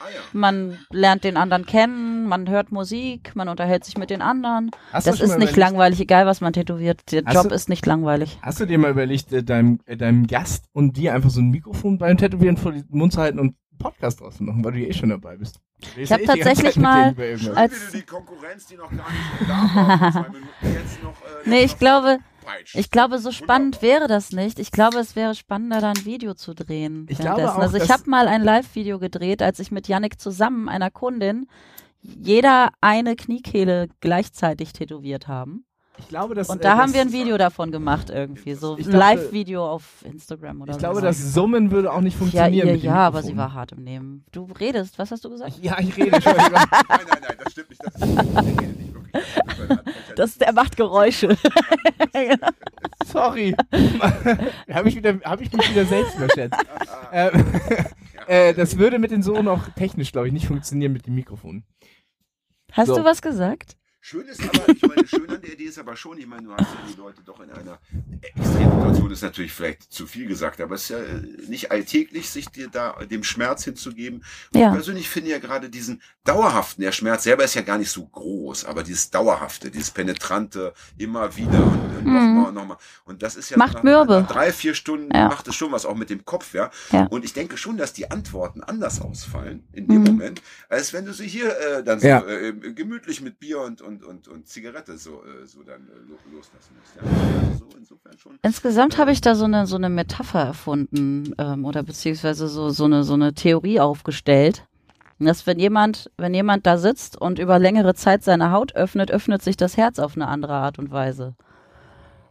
Ah ja. Man lernt den anderen kennen. Man hört Musik. Man unterhält sich mit den anderen. Hast Das ist nicht langweilig, egal was man tätowiert. Der Hast Job du- ist nicht langweilig. Hast du dir mal überlegt, äh, deinem, äh, deinem Gast und dir einfach so ein Mikrofon beim Tätowieren vor den Mund zu halten und einen Podcast draus zu machen, weil du ja eh schon dabei bist? Ich hab tatsächlich mal Als- die Konkurrenz, die noch gar nicht da war, vor zwei Minuten, jetzt noch. Äh, Nee, ich glaube. Ich glaube, so spannend Wunderbar. wäre das nicht. Ich glaube, es wäre spannender, da ein Video zu drehen. Ich glaube auch, also ich habe mal ein Live-Video gedreht, als ich mit Yannick zusammen, einer Kundin, jeder eine Kniekehle gleichzeitig tätowiert haben. Ich glaube, dass, Und äh, da das, haben wir ein Video davon gemacht irgendwie, so Ich ein Live-Video auf Instagram oder Ich glaube, so. das Summen würde auch nicht ja, funktionieren. ihr, mit dem ja, aber sie war hart im Nehmen. Du redest, was hast du gesagt? Ja, ich rede schon. Nein, nein, nein, das stimmt nicht. Das, ich rede nicht wirklich. Das, der macht Geräusche. Sorry. habe ich, wieder- hab ich mich wieder selbst überschätzt. ähm, äh, das würde mit den Sohn auch technisch, glaube ich, nicht funktionieren mit dem Mikrofon. Hast So. du was gesagt? Schön ist aber, ich meine, schön an der Idee ist aber schon, ich meine, du hast ja die Leute doch in einer Extremsituation, ist natürlich vielleicht zu viel gesagt, aber es ist ja äh, nicht alltäglich, sich dir da dem Schmerz hinzugeben. Und Ja. Ich persönlich finde ja gerade diesen dauerhaften, der Schmerz selber ist ja gar nicht so groß, aber dieses dauerhafte, dieses penetrante, immer wieder und, und Mhm. nochmal und nochmal. Und das ist ja Macht nach, mürbe. nach drei, vier Stunden Ja. macht es schon was auch mit dem Kopf, ja. Ja. Und ich denke schon, dass die Antworten anders ausfallen in dem Mhm. Moment, als wenn du sie hier äh, dann so Ja. äh, gemütlich mit Bier und, und, und, und Zigarette so, äh, so dann äh, lo- loslassen musst. Ja. Also so insofern schon. Insgesamt habe ich da so eine so eine Metapher erfunden ähm, oder beziehungsweise so so eine so eine Theorie aufgestellt, dass wenn jemand wenn jemand da sitzt und über längere Zeit seine Haut öffnet, öffnet sich das Herz auf eine andere Art und Weise.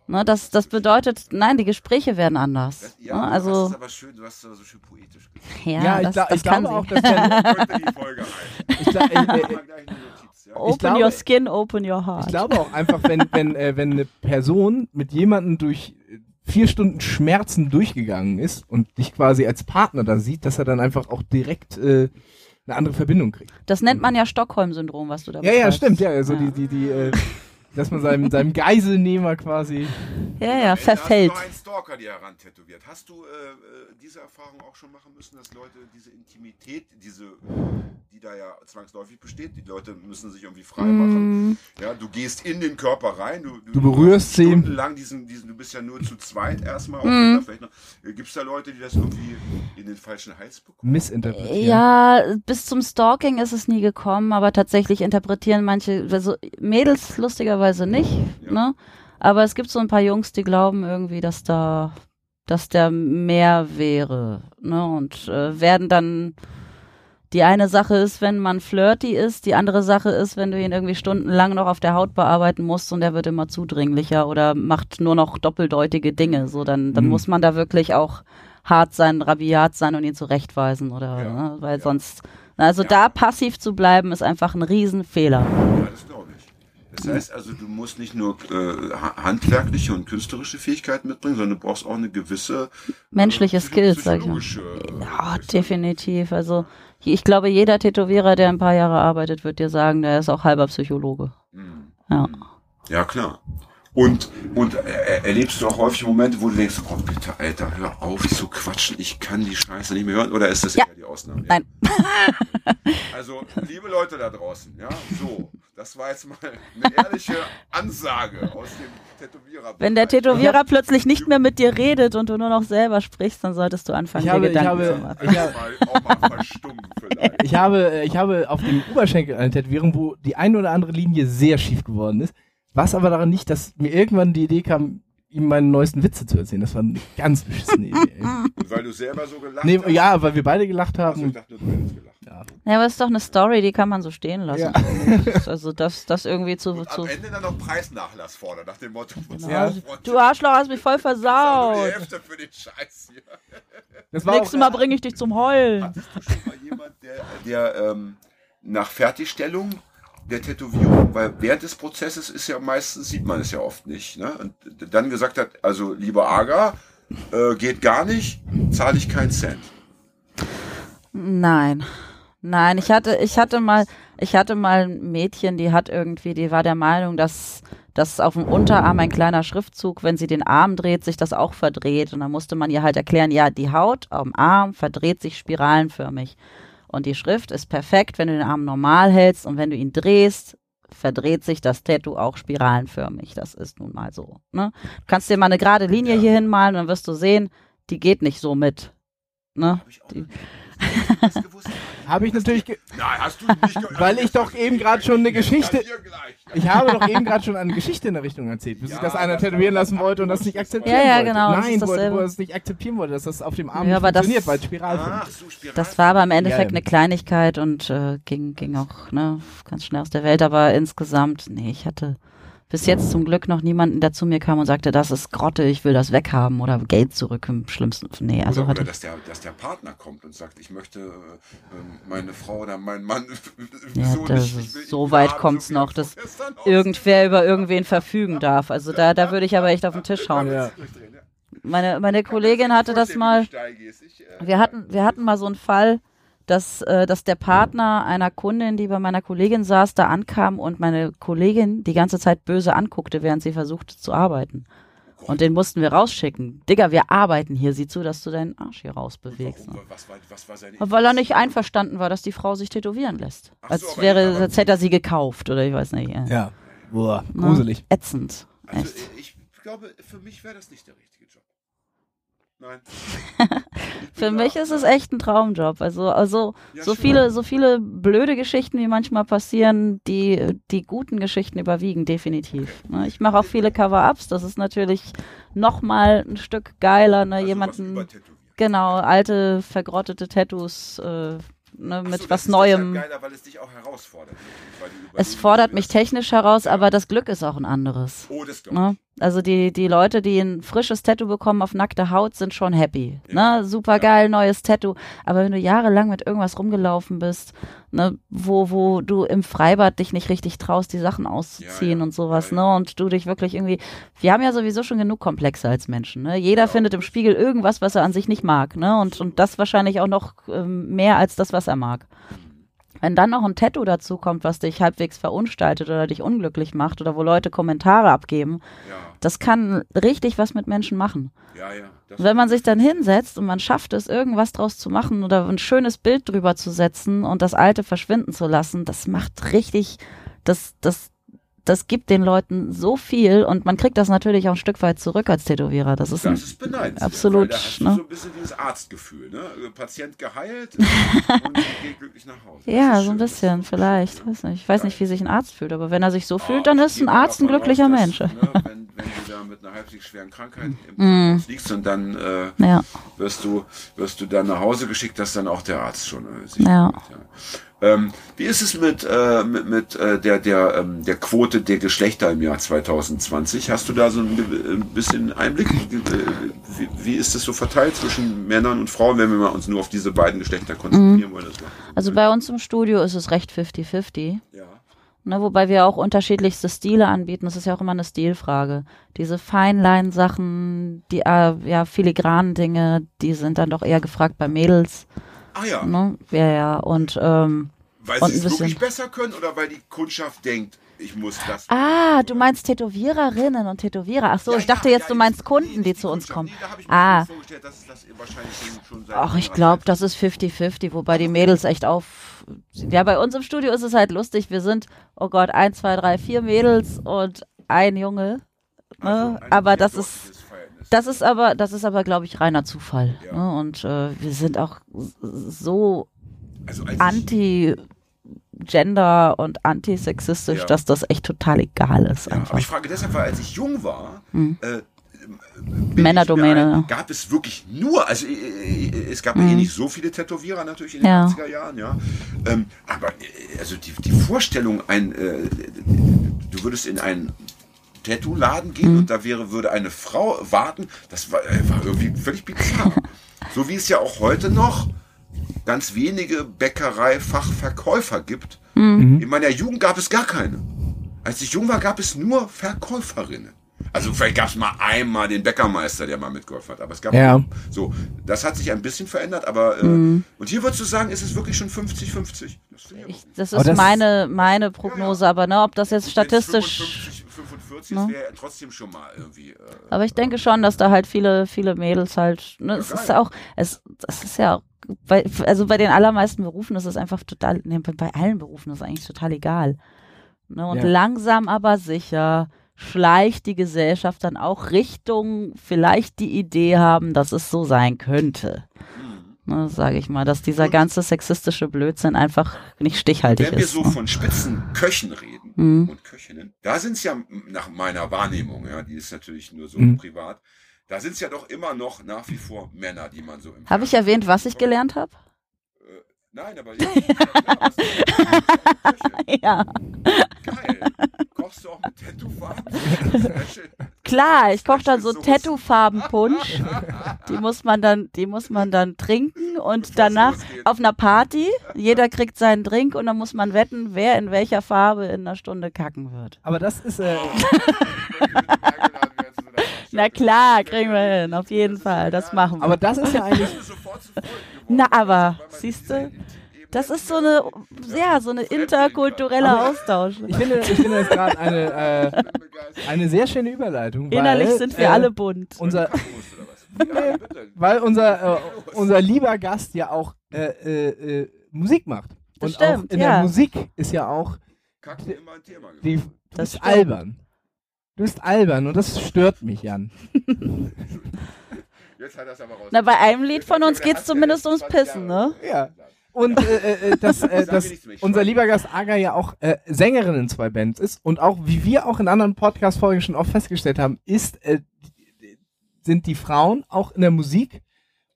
Ne, das das bedeutet, nein, die Gespräche werden anders. Das, ne? ja, hast also es aber schön, du hast es so schön poetisch gesagt. ja, Ja, ich, das, gla das ich kann glaube auch, sie. dass der, Heute die Folge ein. ich, gla ich, Ja. Open glaube- your skin, open your heart. ich glaube auch einfach, wenn, wenn, äh, wenn eine Person mit jemandem durch äh, vier Stunden Schmerzen durchgegangen ist und dich quasi als Partner da sieht, dass er dann einfach auch direkt äh, eine andere Verbindung kriegt. das nennt man ja Stockholm-Syndrom, was du da Ja, ja, beschreibst. stimmt, ja, also Ja. die, die, die, äh, dass man seinem, seinem Geiselnehmer quasi. Ja, ja, verfällt. Hast du noch einen Stalker dir herantätowiert. Hast du äh, äh, diese Erfahrung auch schon machen müssen, dass Leute diese Intimität, diese, die da ja zwangsläufig besteht, die Leute müssen sich irgendwie frei machen. Mm, Ja, du gehst in den Körper rein, du, Du berührst sie. Stundenlang diesen, diesen, du bist ja nur zu zweit erstmal. Mhm. Gibt es da Leute, die das irgendwie in den falschen Hals bekommen? Missinterpretieren. Ja, bis zum Stalking ist es nie gekommen, aber tatsächlich interpretieren manche, also Mädels lustigerweise nicht, Ja. ne? Aber es gibt so ein paar Jungs, die glauben irgendwie, dass da, dass der mehr wäre, ne? Und äh, werden dann die eine Sache ist, wenn man flirty ist, die andere Sache ist, wenn du ihn irgendwie stundenlang noch auf der Haut bearbeiten musst und er wird immer zudringlicher oder macht nur noch doppeldeutige Dinge. So, dann, dann Mhm. muss man da wirklich auch hart sein, rabiat sein und ihn zurechtweisen oder, Ja, ne, weil ja. sonst, also Ja. da passiv zu bleiben ist einfach ein Riesenfehler. Ja, das glaube. Das heißt also, du musst nicht nur äh, ha- handwerkliche und künstlerische Fähigkeiten mitbringen, sondern du brauchst auch eine gewisse Menschliche äh, Skills, sag ich mal. äh, Ja, definitiv. Also Ich glaube, jeder Tätowierer, der ein paar Jahre arbeitet, wird dir sagen, der ist auch halber Psychologe. Mhm. Ja. Ja, klar. Und, und er, erlebst du auch häufig Momente, wo du denkst, oh bitte, Alter, hör auf zu quatschen, ich kann die Scheiße nicht mehr hören, oder ist das Ja. eher die Ausnahme? Nein. Also, liebe Leute da draußen, ja, so, das war jetzt mal eine ehrliche Ansage aus dem Tätowierer. Wenn der Tätowierer plötzlich nicht mehr mit dir redet und du nur noch selber sprichst, dann solltest du anfangen, Ich habe- dir ich Gedanken habe- zu machen. Ich hab- mal, auch mal verstummen vielleicht. Ich habe, äh, ich habe auf dem Oberschenkel eine Tätowierung, wo die eine oder andere Linie sehr schief geworden ist. Was aber daran nicht, dass mir irgendwann die Idee kam, ihm meine neuesten Witze zu erzählen. Das war eine ganz beschissene Idee. weil du selber so gelacht Nee, hast? ja, weil wir beide gelacht Achso, ich haben. dachte, du hättest gelacht. Ja, aber es ist doch eine Story, die kann man so stehen lassen. Ja. Also das, das irgendwie zu, Und zu am Ende dann noch Preisnachlass fordern, nach dem Motto, was Ja. Du Arschloch hast mich voll Nur die versaut. Hälfte für den Scheiß hier. Das war Nächstes Mal bringe ich dich zum Heulen. Hattest du schon mal jemand, der, der ähm, nach Fertigstellung der Tätowierung, weil während des Prozesses ist ja meistens, sieht man es ja oft nicht, ne? und dann gesagt hat, also lieber Aga, äh, geht gar nicht, zahle ich keinen Cent. Nein. Nein, ich hatte, ich hatte mal, ich hatte mal ein Mädchen, die hat irgendwie, die war der Meinung, dass, dass auf dem Unterarm ein kleiner Schriftzug, wenn sie den Arm dreht, sich das auch verdreht. Und dann musste man ihr halt erklären, ja, die Haut am Arm verdreht sich spiralenförmig. Und die Schrift ist perfekt, wenn du den Arm normal hältst und wenn du ihn drehst, verdreht sich das Tattoo auch spiralenförmig. Das ist nun mal so. Ne? Du kannst dir mal eine gerade Linie Ja. hier hinmalen und dann wirst du sehen, die geht nicht so mit. Ne? Hab ich auch Die- nicht. Das gewusst? habe ich natürlich, ge Nein, hast du nicht Weil ich doch eben gerade schon eine Geschichte- Ja, ich habe doch eben gerade schon eine Geschichte in der Richtung erzählt, bis Ja, sich das einer das- tätowieren lassen wollte und das nicht akzeptieren Ja, ja, wollte. genau, das Nein, ist wo, wo er es nicht akzeptieren wollte, dass das auf dem Arm Ja, aber das- funktioniert, weil es spiralförmig Ach, so Spiral. Das war aber im Endeffekt Ja, ja. eine Kleinigkeit und äh, ging, ging auch ne, ganz schnell aus der Welt. Aber insgesamt, nee, ich hatte bis jetzt zum Glück noch niemanden, der zu mir kam und sagte, das ist Grotte, ich will das weghaben oder Geld zurück im schlimmsten. Nee, also oder, hatte oder dass, der, dass der Partner kommt und sagt, ich möchte äh, ähm, meine Frau oder meinen Mann Ja, so das nicht. will so weit kommt's wie noch, dass irgendwer über irgendwen verfügen darf. Also da, da würde ich aber echt auf den Tisch hauen. Ja. Meine, meine Kollegin hatte das mal. Äh, Wir hatten, wir hatten mal so einen Fall, dass, äh, dass der Partner einer Kundin, die bei meiner Kollegin saß, da ankam und meine Kollegin die ganze Zeit böse anguckte, während sie versuchte zu arbeiten. Und den mussten wir rausschicken. Digga, wir arbeiten hier. Sieh zu, dass du deinen Arsch hier rausbewegst. Ne? Warum? Was war, was war seine Weil er nicht einverstanden war, dass die Frau sich tätowieren lässt. Ach so, Als aber- wäre, aber- als hätte er sie gekauft oder ich weiß nicht. Ja. Ja. Boah, Ne? gruselig. Ätzend. Also Echt. äh, ich glaube, für mich wäre das nicht der richtige Job. Nein. Für mich ist es echt ein Traumjob. Also, also Ja, so schon. viele, so viele blöde Geschichten, wie manchmal passieren, die, die guten Geschichten überwiegen, definitiv. Ne, Ich mache auch viele Cover-Ups, das ist natürlich nochmal ein Stück geiler, ne? Also jemanden, genau, alte, vergrottete Tattoos, äh, ne, mit so, das was ist Neuem. Geiler, weil es dich auch herausfordert. Es fordert mich technisch heraus, Ja. aber das Glück ist auch ein anderes. Oh, das glaube Ne? Also die, die Leute, die ein frisches Tattoo bekommen auf nackte Haut, sind schon happy. Ja. Ne? Super geil, neues Tattoo. Aber wenn du jahrelang mit irgendwas rumgelaufen bist, ne, wo, wo du im Freibad dich nicht richtig traust, die Sachen auszuziehen Ja, ja. und sowas, Ja, ne? Und du dich wirklich irgendwie. Wir haben ja sowieso schon genug Komplexe als Menschen. Ne? Jeder findet im Spiegel irgendwas, was er an sich nicht mag, ne? Und, und das wahrscheinlich auch noch ähm, mehr als das, was er mag. Wenn dann noch ein Tattoo dazu kommt, was dich halbwegs verunstaltet oder dich unglücklich macht oder wo Leute Kommentare abgeben, das kann richtig was mit Menschen machen. ja, ja. Wenn man sich dann hinsetzt und man schafft es, irgendwas draus zu machen oder ein schönes Bild drüber zu setzen und das Alte verschwinden zu lassen, das macht richtig, das, das, das gibt den Leuten so viel und man kriegt das natürlich auch ein Stück weit zurück als Tätowierer. Das ist, Das ist beneidenswert. absolut, da hast ne? du so ein bisschen dieses Arztgefühl, ne? Patient geheilt und geht glücklich nach Hause. Ja, so ein bisschen, vielleicht. Weiß nicht. Ich weiß nicht, wie sich ein Arzt fühlt, aber wenn er sich so fühlt, dann ist ein Arzt ein glücklicher aus, dass, Mensch. Ne, wenn, wenn du da mit einer halbwegs schweren Krankheit im Mm. Liegst und dann äh, Ja, wirst du wirst du dann nach Hause geschickt, dass dann auch der Arzt schon äh, sich Ja. kümmert, ja. Ähm, wie ist es mit, äh, mit, mit äh, der, der, ähm, der Quote der Geschlechter im Jahr 2020? Hast du da so ein, ein bisschen Einblick? Äh, Wie, wie ist es so verteilt zwischen Männern und Frauen, wenn wir mal uns nur auf diese beiden Geschlechter konzentrieren wollen? Das war- also bei uns im Studio ist es recht 50-50. ja. Ne, wobei wir auch unterschiedlichste Stile anbieten. Das ist ja auch immer eine Stilfrage. Diese Feinlein-Sachen, die äh, ja filigranen Dinge, die sind dann doch eher gefragt bei Mädels. Ah ja, Ne? Ja, ja. Und ähm, weil sie es wirklich besser können oder weil die Kundschaft denkt, ich muss das. Ah, du meinst Tätowiererinnen und Tätowierer. Ach so, Ja, ich dachte ja, jetzt, ja, du meinst Kunden, die nicht zu uns kommen. Nee, Ah. seit Ach, ich glaube, das ist 50-50, wobei die Mädels echt auf. Ja, bei uns im Studio ist es halt lustig. Wir sind, oh Gott, eins, zwei, drei, vier Mädels und ein Junge. Ne? Also ein aber sehr das ist. Das ist aber, das ist aber, glaube ich, reiner Zufall. Ja. Ne? Und äh, wir sind auch so also als ich- anti-gender und antisexistisch, Ja. dass das echt total egal ist. Ja, aber ich frage deshalb, weil als ich jung war, Hm. äh, Männerdomäne, ein- gab es wirklich nur, also äh, äh, es gab ja eh nicht so viele Tätowierer natürlich in den Ja. 80er Jahren, ja. Ähm, aber äh, also die, die Vorstellung, ein, äh, du würdest in einen Tattoo-Laden gehen Mhm. und da wäre, würde eine Frau warten, das war, äh, war irgendwie völlig bizarr. so wie es ja auch heute noch ganz wenige Bäckerei-Fachverkäufer gibt. Mhm. In meiner Jugend gab es gar keine. Als ich jung war, gab es nur Verkäuferinnen. Also vielleicht gab es mal einmal den Bäckermeister, der mal mitgeholfen hat, aber es gab Ja. so. Das hat sich ein bisschen verändert, aber äh, Mhm. und hier würdest du sagen, ist es wirklich schon 50-50. Das das ist das- meine, meine Prognose, aber ne, ob das jetzt statistisch. 55, 45 Ne? wäre ja trotzdem schon mal irgendwie. Äh, Aber ich denke schon, dass da halt viele, viele Mädels halt. Ne, Ja, es geil. ist auch, es, das ist ja auch. Bei, also bei den allermeisten Berufen ist es einfach total, ne, bei allen Berufen ist es eigentlich total egal. Ne, und Ja. langsam aber sicher schleicht die Gesellschaft dann auch Richtung vielleicht die Idee haben, dass es so sein könnte. hm. Ne, sage ich mal, dass dieser ganze sexistische Blödsinn einfach nicht stichhaltig Wenn wir ist. so ne? von Spitzenköchen reden Mhm. und Köchinnen, da sind es ja nach meiner Wahrnehmung, ja, die ist natürlich nur so Mhm. privat, da sind es ja doch immer noch nach wie vor Männer, die man so im Habe ich erwähnt, was ich gelernt habe? Nein, aber ja, ja. Geil. Kochst du auch mit Tattoo-Farben? Sehr schön. Klar, ich koche dann so. Tattoo-Farben-Punsch. Die muss man dann, die muss man dann trinken und danach losgeht. auf einer Party. Jeder kriegt seinen Drink und dann muss man wetten, wer in welcher Farbe in einer Stunde kacken wird. Aber das ist, äh, Na klar, kriegen wir hin, auf jeden Fall. Das machen wir. aber das ist ja eigentlich, Na, aber, siehst du, Das ist so eine, ja, so eine interkultureller Austausch. ich finde, ich finde das gerade eine, äh, eine sehr schöne Überleitung. Innerlich weil, sind wir äh, alle bunt. Unser, weil unser, äh, unser lieber Gast ja auch äh, äh, äh, Musik macht. Das Und auch stimmt, in ja. der Musik ist ja auch Kacken immer ein Thema gewesen. die, Das stimmt. albern. Du bist albern und das stört mich, Jan. Jetzt hat er es aber raus. Na, bei einem Lied von uns geht's zumindest ums Pissen, ne? Ja. Und äh, äh, dass, äh, dass ich unser lieber Gast Aga ja auch äh, Sängerin in zwei Bands ist und auch, wie wir auch in anderen Podcast-Folgen schon oft festgestellt haben, ist, äh, sind die Frauen auch in der Musik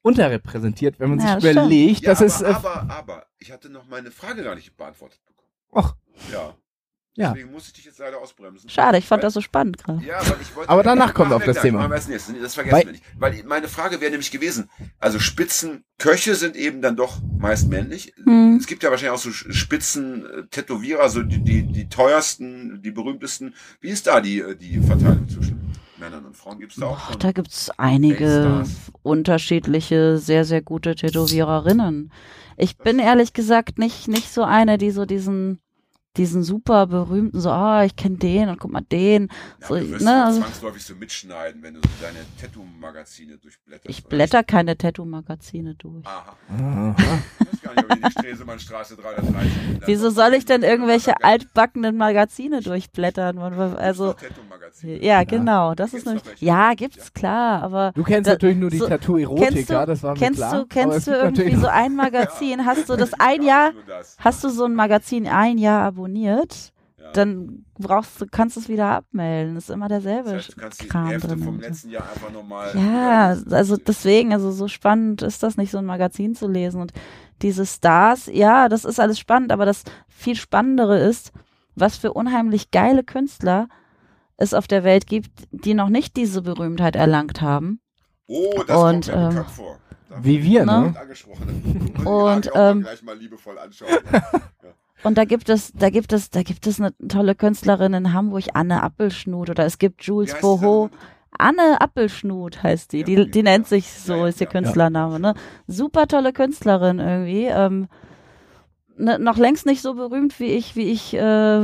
unterrepräsentiert, wenn man Ja, sich das überlegt, Ja, dass es. Äh, aber, aber, aber, ich hatte noch meine Frage gar nicht beantwortet bekommen. ach, Ja. Ja. Deswegen musste ich dich jetzt leider ausbremsen. Schade, ich fand Weil- das so spannend gerade. Ja, weil ich wollte. Aber danach kommt auf das gleich, Thema. Das vergessen Weil- wir nicht. Weil meine Frage wäre nämlich gewesen: Also Spitzenköche sind eben dann doch meist männlich. Hm. Es gibt ja wahrscheinlich auch so Spitzen-Tätowierer, so die, die, die teuersten, die berühmtesten. Wie ist da die, äh, die Verteilung zwischen Männern und Frauen? Gibt es da auch schon? da gibt's einige Weltstars. unterschiedliche, sehr, sehr gute Tätowiererinnen. Ich bin ehrlich gesagt nicht, nicht so eine, die so diesen, diesen super berühmten, so, ah, ich kenne den und guck mal den. Ja, So, du wirst ne, ja also, zwangsläufig so mitschneiden, wenn du so deine Tattoo-Magazine durchblätterst. ich oder? blätter keine Tattoo-Magazine durch. Aha. aha. Ich weiß gar nicht, ob ich die Stresemannstraße 330. Wieso soll ich denn irgendwelche altbackenen Magazine durchblättern? Also, Tattoo-Magazine. ja, genau, das ist nämlich, ja, gibt's klar, aber Du kennst Da- natürlich nur die so- Tattoo-Erotika, kennst du, das war mir kennst klar. du, kennst du irgendwie so ein Magazin, hast du das Ja, ein Jahr, hast du so ein Magazin ein Jahr abonniert, Ja. dann brauchst du, kannst du es wieder abmelden. ist immer derselbe Das heißt, du kannst die Kram Hälfte drin. vom letzten Jahr einfach nochmal. Ja, also deswegen, also so spannend ist das nicht, so ein Magazin zu lesen. Und diese Stars, ja, das ist alles spannend, aber das viel Spannendere ist, was für unheimlich geile Künstler es auf der Welt gibt, die noch nicht diese Berühmtheit erlangt haben. Oh, das Und, kommt mir ähm, bekannt vor. Da Wie wir, Ne? Und, Und ähm, ähm, gleich mal liebevoll anschauen. Und da gibt es, da gibt es, da gibt es eine tolle Künstlerin in Hamburg, Anne Appelschnut, oder es gibt Jules Boho. Anne Appelschnut heißt die. Ja, Die, ja, die nennt sich so, Ja, ist ihr. Künstlername. Ne? Super tolle Künstlerin irgendwie. Ähm, ne, noch längst nicht so berühmt, wie ich, wie ich äh,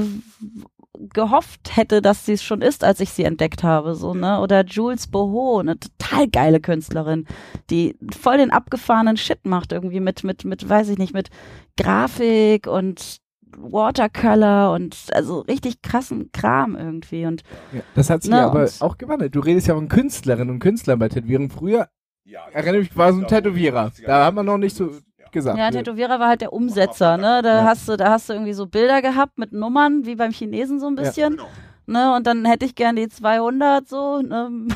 gehofft hätte, dass sie es schon ist, als ich sie entdeckt habe. So, ne? Oder Jules Boho, eine total geile Künstlerin, die voll den abgefahrenen Shit macht, irgendwie mit, mit, mit, weiß ich nicht, mit Grafik und Watercolor und also richtig krassen Kram irgendwie. Und Ja, das hat sich Ne, ja aber auch gewandelt. Du redest ja von Künstlerinnen und Künstlern bei Tätowierung. Früher Ja, erinnere ich mich, war so ein Tätowierer. Da haben wir noch nicht so gesagt. ja, ne? Tätowierer war halt der Umsetzer, ne? Da Ja. hast du, da hast du irgendwie so Bilder gehabt mit Nummern, wie beim Chinesen so ein Ja. bisschen. Genau. Ne, und dann hätte ich gern die 200 so. Ne?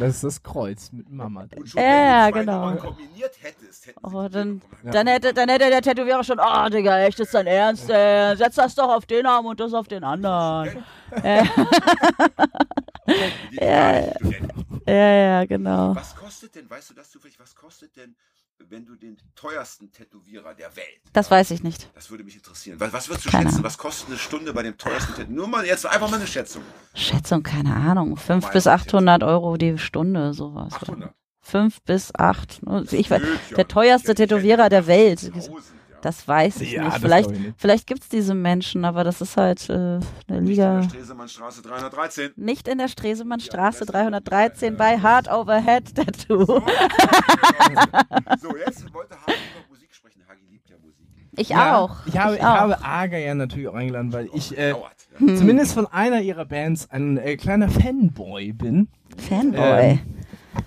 Das ist das Kreuz mit Mama. Und schon Ja, wenn genau. Nummern kombiniert hättest, hätten Oh, sie dann- die Dann hätte, dann hätte der Tätowierer schon, oh Digga, echt, ist dein Ernst, ey. Setz das doch auf den Arm und das auf den anderen. Äh, Ja, ja, ja, genau. Was kostet denn, weißt du das zufällig, was kostet denn, wenn du den teuersten Tätowierer der Welt Das weiß ich nicht. Das würde mich interessieren. Was, was würdest du Keine schätzen? Was kostet eine Stunde bei dem teuersten Tätowierer? Nur mal jetzt einfach mal eine Schätzung. Schätzung, keine Ahnung. 5 Meine bis ich 800 Euro die Stunde, sowas. 800. 5 bis 8. Ich weiß, der teuerste Tätowierer der Welt. 1000, ja. Das weiß ich Ja, nicht. das Vielleicht, ich nicht. vielleicht gibt es diese Menschen, aber das ist halt äh, eine Nicht in Liga. der Stresemannstraße 313. Nicht in der Stresemannstraße Ja, das- 313 bei Hard Overhead Tattoo. So, so, jetzt wollte Hagi über Musik sprechen. Hagi liebt ja Musik. Ich Ja, auch. Ich habe, ich auch. habe Aga ja natürlich auch eingeladen, weil ich äh. Hm. Ja. zumindest von einer ihrer Bands ein äh, kleiner Fanboy bin. Fanboy. Ähm,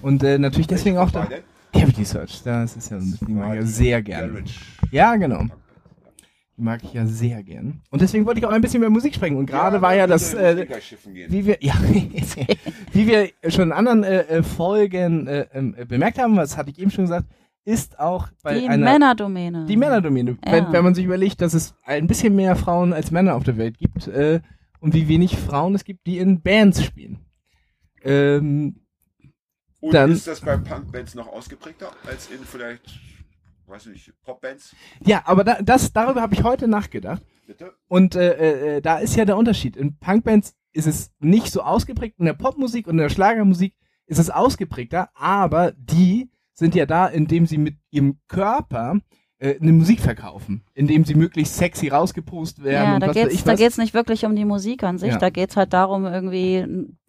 Und äh, natürlich deswegen auch da. Cavity Search, das ist ja so ein bisschen, ich sehr gern. Ja, genau. Die mag ich ja sehr gern. Und deswegen wollte ich auch ein bisschen über Musik sprechen. Und gerade war ja das, äh, wie wir, ja, wie wir schon in anderen äh, äh, Folgen äh, ähm, äh, bemerkt haben, was hatte ich eben schon gesagt, ist auch bei Die einer Männerdomäne. die Männerdomäne. Ja. Wenn, wenn man sich überlegt, dass es ein bisschen mehr Frauen als Männer auf der Welt gibt äh, und wie wenig Frauen es gibt, die in Bands spielen. Ähm, Und dann- ist das bei Punkbands noch ausgeprägter als in vielleicht, weiß nicht, Popbands? ja, aber da, das, darüber habe ich heute nachgedacht. Bitte? Und äh, äh, da ist ja der Unterschied. In Punkbands ist es nicht so ausgeprägt. In der Popmusik und in der Schlagermusik ist es ausgeprägter, aber die sind ja da, indem sie mit ihrem Körper äh, eine Musik verkaufen, indem sie möglichst sexy rausgepost werden Ja, und da was geht's, ich da was. geht's nicht wirklich um die Musik an sich. Ja. Da geht's halt darum, irgendwie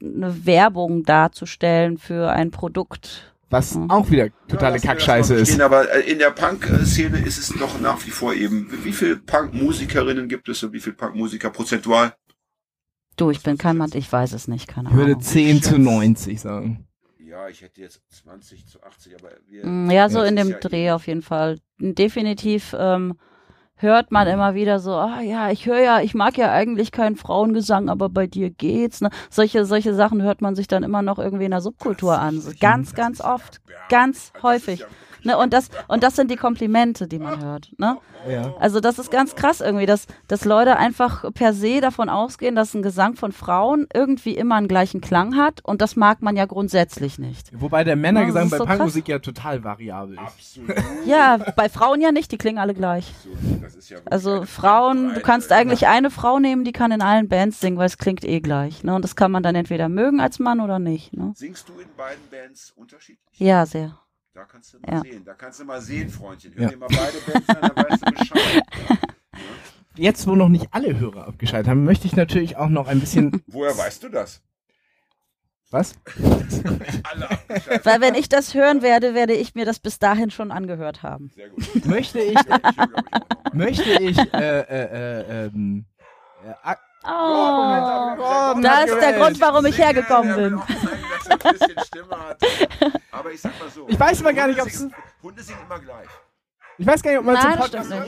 eine Werbung darzustellen für ein Produkt. Was auch wieder totale das Kackscheiße ist. Aber äh, in der Punk-Szene ist es doch nach wie vor eben, wie viele Punk-Musikerinnen gibt es und wie viele Punk-Musiker prozentual? Du, ich bin kein Mann, ich weiß es nicht, keine Ich würde Ahnung. 10 zu 90 sagen. Ja, ich hätte jetzt 20 zu 80, aber wir. Mm, Ja, so in dem ja Dreh eben- auf jeden Fall. Definitiv ähm, hört man immer wieder so, ah ja, ich höre ja, ich mag ja eigentlich keinen Frauengesang, aber bei dir geht's. Ne? Solche, solche Sachen hört man sich dann immer noch irgendwie in der Subkultur an. Ganz, ganz oft. Ganz häufig. Ne? Und, das, und das sind die Komplimente, die man hört. Ne? Ja. Also das ist ganz krass irgendwie, dass, dass Leute einfach per se davon ausgehen, dass ein Gesang von Frauen irgendwie immer einen gleichen Klang hat und das mag man ja grundsätzlich nicht. Wobei der Männergesang Ja, bei so Punkmusik ja total variabel ist. Absolut. Ja, bei Frauen ja nicht, die klingen alle gleich. Absolut. Das ist ja wirklich Also Frauen, du kannst eigentlich eine Frau nehmen, die kann in allen Bands singen, weil es klingt eh gleich. Ne? Und das kann man dann entweder mögen als Mann oder nicht. Ne? Singst du in beiden Bands unterschiedlich? Ja, sehr. Da kannst du mal Ja. sehen. Da kannst du mal sehen, Freundchen. Hör Ja. dir mal beide Bands an, dann weißt du Bescheid. Jetzt, wo noch nicht alle Hörer abgeschaltet haben, möchte ich natürlich auch noch ein bisschen. Woher weißt du das? Was? Weil wenn ich das hören werde, werde ich mir das bis dahin schon angehört haben. Sehr gut. Möchte ich. Möchte ich. Äh, äh, äh, ähm, äh, Oh, Gordon da ist der. Grund, warum ich hergekommen bin. auch zeigen, dass er ein bisschen Stimme hat. Aber ich sag mal so. Ich weiß aber gar nicht, ob's- singen- Hunde singen immer gleich. Ich weiß gar nicht, ob man Nein, zum Podcast.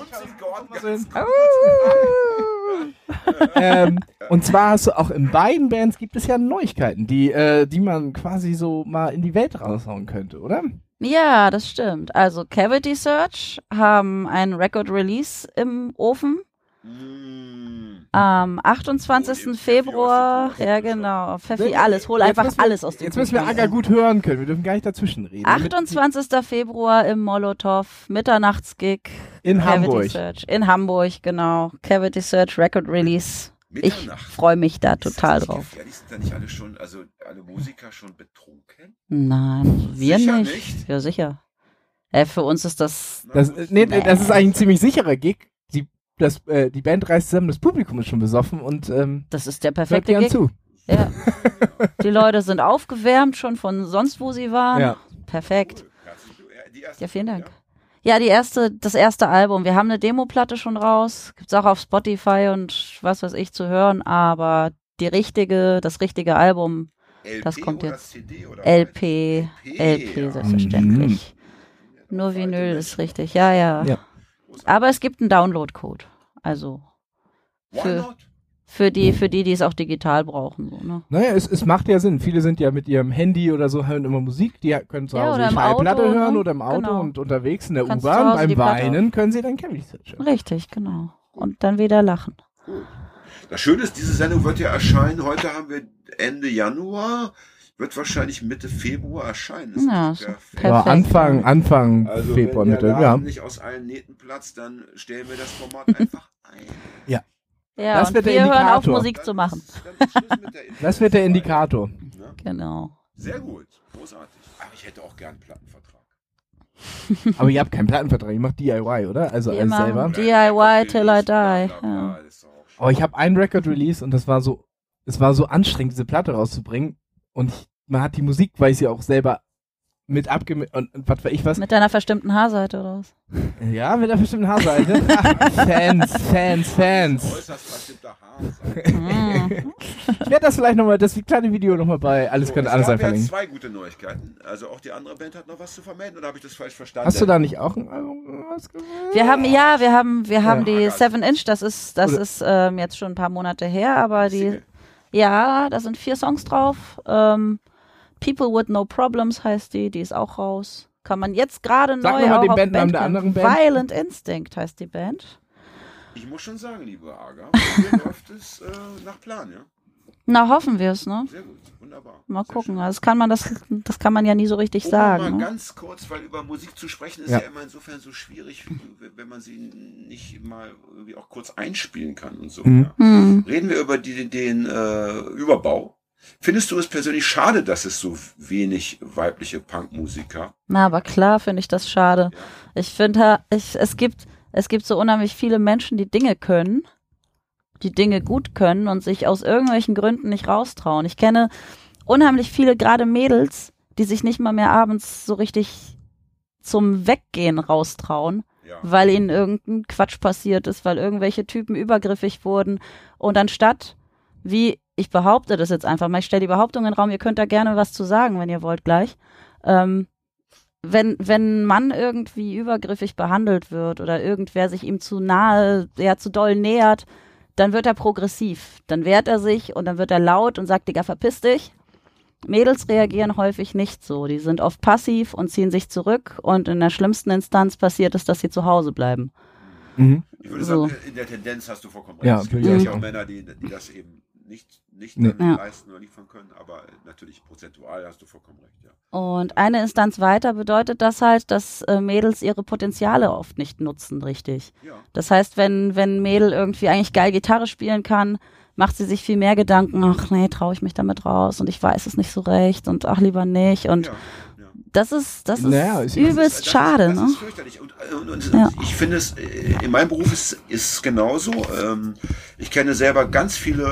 ähm, und zwar hast du auch in beiden Bands gibt es ja Neuigkeiten, die, äh, die man quasi so mal in die Welt raushauen könnte, oder? Ja, das stimmt. Also Cavity Search haben ein Record Release im Ofen. Mm. Am Oh, 28. die Pfeffi Februar, ja genau, Pfeffi, alles, hol einfach wir, alles aus dem Jetzt müssen wir. Aga gut hören können, wir dürfen gar nicht dazwischen reden. damit- 28. Februar im Molotow, Mitternachtsgig. In Cavity Hamburg. Search. In Hamburg, genau. Cavity Search Record Release. Ich Mitternacht. freue mich da Ist total nicht drauf. gefährlich? Sind da nicht alle schon, also alle Musiker schon betrunken? Nein, wir Sicher nicht. nicht? Ja, sicher. Äh, für uns ist das. Das, Nee. das ist eigentlich ein ziemlich sicherer Gig. Die, das, äh, die Band reist zusammen, das Publikum ist schon besoffen und ähm, Das ist der hört perfekte gern Gig. zu. Ja. Die Leute sind aufgewärmt schon von sonst wo sie waren. Ja. Perfekt. Ja, vielen Dank. Ja, die erste, das erste Album. Wir haben eine Demoplatte schon raus. Gibt's auch auf Spotify und was weiß ich zu hören, aber die richtige, das richtige Album, LP Das kommt oder jetzt. CD oder LP, LP, LP ja. selbstverständlich. Ja, Nur Vinyl ist richtig, ja, ja. Ja. Aber es gibt einen Download-Code. Also für- für die, für die, die es auch digital brauchen. So, ne? Naja, es, es macht ja Sinn. Viele sind ja mit ihrem Handy oder so, hören immer Musik. Die können zu Ja, Hause oder die im Auto, Schallplatte hören ne? oder im Auto Genau. und unterwegs in der U-Bahn. Beim Weinen können sie dann Search hören. Richtig, genau. Und dann wieder lachen. Das Schöne ist, diese Sendung wird ja erscheinen. Heute haben wir Ende Januar. Wird wahrscheinlich Mitte Februar erscheinen. Ist Ja, perfekt? perfekt. Ja, Anfang, Anfang Also Februar, wenn Mitte, ja. Laden nicht aus allen Nähten platzt, dann stellen wir das Format einfach ein. Ja, Das und wird wir der hören auf, Indikator. Musik Dann zu machen. Ist, Das wird der Indikator. Ne? Genau. Sehr gut, großartig. Aber ich hätte auch gern einen Plattenvertrag. Aber ihr habt keinen Plattenvertrag, ihr macht DIY, oder? Also Wir alles selber. DIY till I die. Ja. schön. Aber ich habe ein Record-Release und das war so, es war so anstrengend, diese Platte rauszubringen. Und ich, man hat die Musik, weil ich sie auch selber mit abgemischt und, und was weiß ich was. Mit deiner verstimmten Haarseite oder was? Ja, mit einer bestimmten Haarseite. Fans, Fans, Fans. Äußerst verstimmter Haarseite. Mhm. Ich werde das vielleicht nochmal, das kleine Video nochmal bei Alles So, könnte es alles sein verlinken. zwei gute Neuigkeiten. Also auch die andere Band hat noch was zu vermelden oder habe ich das falsch verstanden? Hast du da nicht auch ein Album was gemacht? Wir haben, ja, wir haben, wir haben Ja. die Seven Inch, das ist, das Oder- ist ähm, jetzt schon ein paar Monate her, aber die, Single? Ja, da sind vier Songs drauf. Ähm, People with No Problems heißt die, die ist auch raus. Kann man jetzt gerade Sag neu noch mal auch den auf Bandnamen der Bandcamp. anderen Band. Violent Instinct heißt die Band. Ich muss schon sagen, liebe Aga, hier läuft es äh, nach Plan, ja? Na, hoffen wir es, ne? Sehr gut, wunderbar. Mal Sehr gucken. schön. Also das kann man, das, das kann man ja nie so richtig Um sagen. mal Ne? ganz kurz, weil über Musik zu sprechen ist ja, Ja. immer insofern so schwierig, wenn man sie nicht mal irgendwie auch kurz einspielen kann und so. Mhm. Ja. Hm. Reden wir über die, den äh, Überbau. Findest du es persönlich schade, dass es so wenig weibliche Punkmusiker? Na, aber klar finde ich das schade. Ja. Ich finde, ich, es gibt, es gibt so unheimlich viele Menschen, die Dinge können, die Dinge gut können und sich aus irgendwelchen Gründen nicht raustrauen. Ich kenne unheimlich viele, gerade Mädels, die sich nicht mal mehr abends so richtig zum Weggehen raustrauen, Ja. weil ihnen irgendein Quatsch passiert ist, weil irgendwelche Typen übergriffig wurden. Und anstatt, wie, ich behaupte das jetzt einfach mal, ich stelle die Behauptung in den Raum, ihr könnt da gerne was zu sagen, wenn ihr wollt gleich. Ähm, wenn, wenn ein Mann irgendwie übergriffig behandelt wird oder irgendwer sich ihm zu nahe, ja, zu doll nähert, dann wird er progressiv. Dann wehrt er sich und dann wird er laut und sagt, Digga, verpiss dich. Mädels reagieren häufig nicht so. Die sind oft passiv und ziehen sich zurück und in der schlimmsten Instanz passiert es, dass sie zu Hause bleiben. Mhm. Ich würde So. sagen, in der Tendenz hast du vollkommen Ja, recht. es gibt ja auch. Männer, die, die das eben nicht, nicht Nee. Ja. leisten oder liefern können, aber natürlich prozentual hast du vollkommen recht, ja. Und eine Instanz weiter bedeutet das halt, dass äh, Mädels ihre Potenziale oft nicht nutzen, richtig. Ja, Das heißt, wenn, wenn ein Mädel irgendwie eigentlich geil Gitarre spielen kann, macht sie sich viel mehr Gedanken, ach nee, traue ich mich damit raus und ich weiß es nicht so recht und ach lieber nicht. Und ja. Das ist, das ist Naja, ist- übelst Das ist- schade, das ne? ist fürchterlich. Und, und, und Ja. ich finde es, äh, in meinem Beruf ist es genauso. Ähm, ich kenne selber ganz viele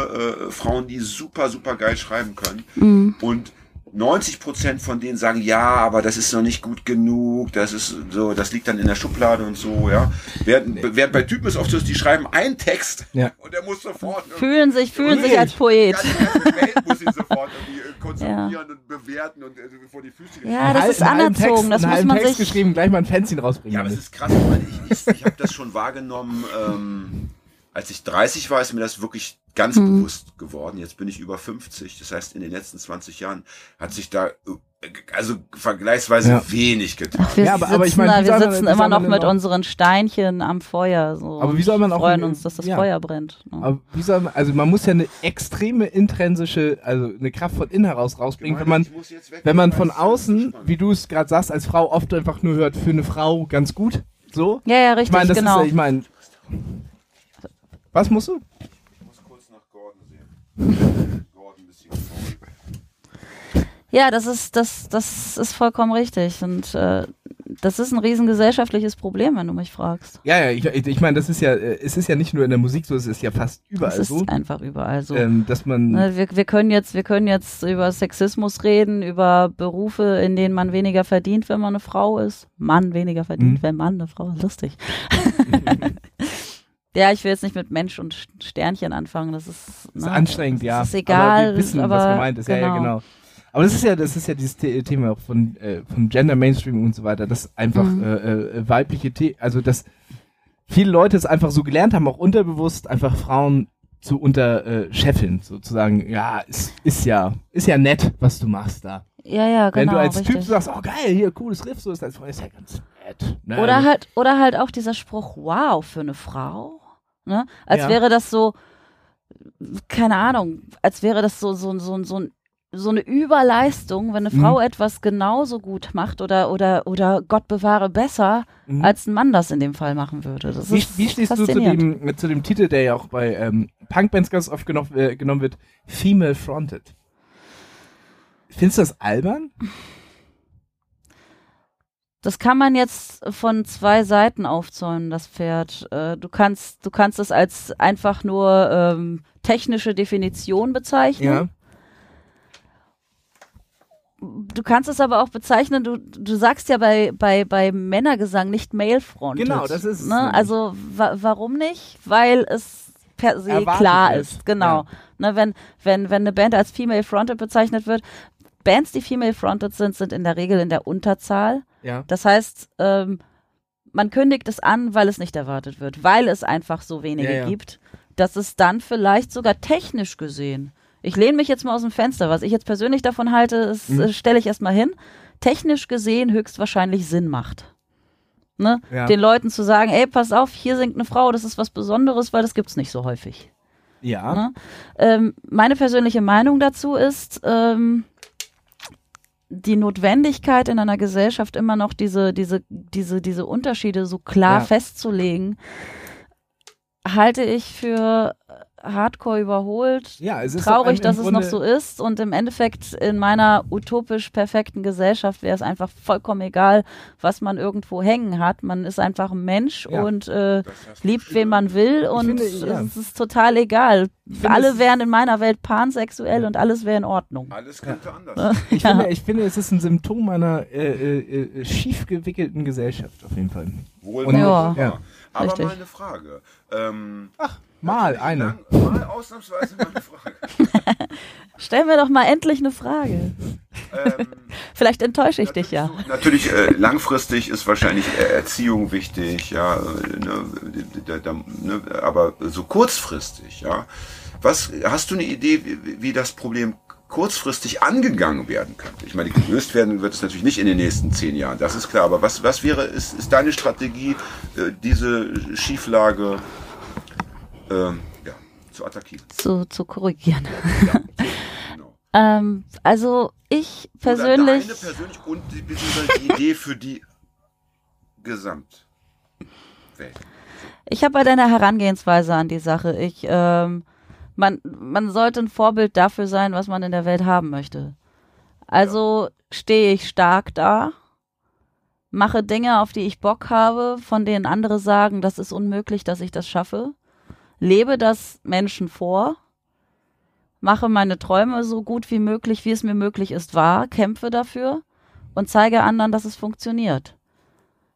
äh, Frauen, die super, super geil schreiben können. Mhm. Und 90 Prozent von denen sagen, ja, aber das ist noch nicht gut genug, das ist so, das liegt dann in der Schublade und so, ja. Während, während bei Typen ist oft so, die schreiben einen Text Ja. und der muss sofort Fühlen sich, fühlen sich als Poet. Die ganze Welt muss ihn sofort irgendwie äh, konsumieren und bewerten und äh, vor die Füße. Ja, das ist anerzogen, das muss man Text sich- geschrieben, gleich mal ein Fanzine rausbringen. Ja, aber es ist krass, weil ich, ich, ich habe das schon wahrgenommen, ähm, als ich 30 war, ist mir das wirklich ganz Mhm. bewusst geworden. Jetzt bin ich über 50. Das heißt, in den letzten 20 Jahren hat sich da äh, also vergleichsweise Ja. wenig getan. Wir Ja, aber- sitzen, aber ich meine, da, wir man- sitzen soll immer man noch mit noch- unseren Steinchen am Feuer. So Aber wie soll man und auch- freuen uns, dass das ja. Feuer brennt. ne? Aber wie soll man, also man muss ja eine extreme intrinsische, also eine Kraft von innen heraus rausbringen, wenn man, Ich wenn man von außen, wie du es gerade sagst, als Frau oft einfach nur hört, für eine Frau ganz gut, so. Ja, ja, Ich richtig, meine, das genau. ist, ich meine, was musst du? Ich muss kurz nach Gordon ein bisschen faul. Ja, das ist, das, das ist vollkommen richtig. Und äh, das ist ein riesen gesellschaftliches Problem, wenn du mich fragst. Ja, ja, ich, ich, meine, das ist ja, äh, es ist ja nicht nur in der Musik so, es ist ja fast überall Das ist so, einfach überall so. ähm, dass man, Ne, wir, wir können jetzt, wir können jetzt über Sexismus reden, über Berufe, in denen man weniger verdient, wenn man eine Frau ist. Mann weniger verdient, Mhm. wenn Mann eine Frau ist. Lustig. ja, ich will jetzt nicht mit Mensch und Sternchen anfangen. Das ist, ist ne, anstrengend, ja. Das ist egal. Aber wir wissen, aber, was gemeint ist. Ja, ja, genau. Aber das ist ja, das ist ja dieses The Thema von, äh, von Gender Mainstream und so weiter, dass einfach Mhm. äh, äh, weibliche, The also dass viele Leute es einfach so gelernt haben, auch unterbewusst einfach Frauen zu unterscheffeln, sozusagen. Ja, ist, ist ja, ist ja nett, was du machst da. Ja, ja, genau. Wenn du als richtig. Typ sagst, oh geil, hier cooles Riff, so ist das ist ja ganz nett. Ne? Oder halt, oder halt auch dieser Spruch, wow, für eine Frau. Ne? Als Ja. wäre das so, keine Ahnung, als wäre das so, so, so, so, so eine Überleistung, wenn eine Mhm. Frau etwas genauso gut macht oder, oder, oder Gott bewahre besser, Mhm. als ein Mann das in dem Fall machen würde. Das Wie, wie stehst du zu dem, zu dem Titel, der ja auch bei ähm, Punkbands ganz oft genommen, äh, genommen wird, Female Fronted? Findest du das albern? Das kann man jetzt von zwei Seiten aufzäunen, das Pferd. Äh, du kannst, du kannst es als einfach nur ähm, technische Definition bezeichnen. Du kannst es aber auch bezeichnen, du, du sagst ja bei, bei, bei Männergesang nicht male-fronted. Genau, das ist Ne? Also wa warum nicht? Weil es per se klar wird. ist. Genau. Ne, wenn, wenn, wenn eine Band als female-fronted bezeichnet wird, Bands, die female-fronted sind, sind in der Regel in der Unterzahl. Ja. Das heißt, ähm, man kündigt es an, weil es nicht erwartet wird, weil es einfach so wenige Ja, ja. gibt, dass es dann vielleicht sogar technisch gesehen, ich lehne mich jetzt mal aus dem Fenster, was ich jetzt persönlich davon halte, das Mhm. äh, stelle ich erstmal hin, technisch gesehen höchstwahrscheinlich Sinn macht. Ne? Ja. Den Leuten zu sagen, ey, pass auf, hier singt eine Frau, das ist was Besonderes, weil das gibt's nicht so häufig. Ja. Ne? Ähm, meine persönliche Meinung dazu ist, ähm, die Notwendigkeit in einer Gesellschaft immer noch diese, diese, diese, diese Unterschiede so klar Ja. festzulegen, halte ich für hardcore überholt. Ja, es ist Traurig, dass es noch so ist. Und im Endeffekt in meiner utopisch perfekten Gesellschaft wäre es einfach vollkommen egal, was man irgendwo hängen hat. Man ist einfach ein Mensch Ja. und äh, liebt, schön- wen man will und finde, ja. es ist total egal. Alle wären in meiner Welt pansexuell und alles wäre in Ordnung. Alles könnte anders. Ich, Ja. finde, ich finde, es ist ein Symptom einer äh, äh, äh, schief gewickelten Gesellschaft auf jeden Fall. Wohl Und-. Ja. Aber Richtig. mal eine Frage. Ähm, Mal eine. Lang, mal ausnahmsweise mal eine Frage. Stell mir doch mal endlich eine Frage. Ähm, Vielleicht enttäusche ich dich ja. natürlich so- Natürlich, äh, langfristig ist wahrscheinlich äh, Erziehung wichtig, ja, äh, ne, da, da, ne, aber so kurzfristig, ja. Was, hast du eine Idee, wie, wie das Problem kurzfristig angegangen werden könnte? Ich meine, gelöst werden wird es natürlich nicht in den nächsten zehn Jahren, das ist klar, aber was, was wäre, ist, ist deine Strategie, äh, diese Schieflage ähm, ja, zu attackieren? Zu, zu korrigieren. Genau. Ähm, also ich persönlich. Oder deine persönlich und die, die Idee für die Gesamtwelt. Ich habe bei deiner Herangehensweise an die Sache. Ich, ähm, man, man sollte ein Vorbild dafür sein, was man in der Welt haben möchte. Also stehe ich stark da, mache Dinge, auf die ich Bock habe, von denen andere sagen, das ist unmöglich, dass ich das schaffe, lebe das Menschen vor, mache meine Träume so gut wie möglich, wie es mir möglich ist, wahr, kämpfe dafür und zeige anderen, dass es funktioniert.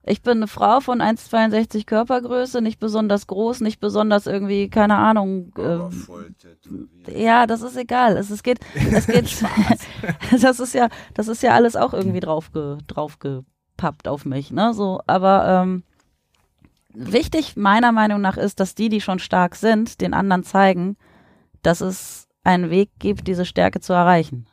Ich bin eine Frau von 1,62 Körpergröße, nicht besonders groß, nicht besonders irgendwie, keine Ahnung. Ähm, ja, das ist egal. Es, es geht, es geht, das ist ja, das ist ja alles auch irgendwie draufge, draufgepappt auf mich, ne? So, aber ähm, wichtig meiner Meinung nach ist, dass die, die schon stark sind, den anderen zeigen, dass es einen Weg gibt, diese Stärke zu erreichen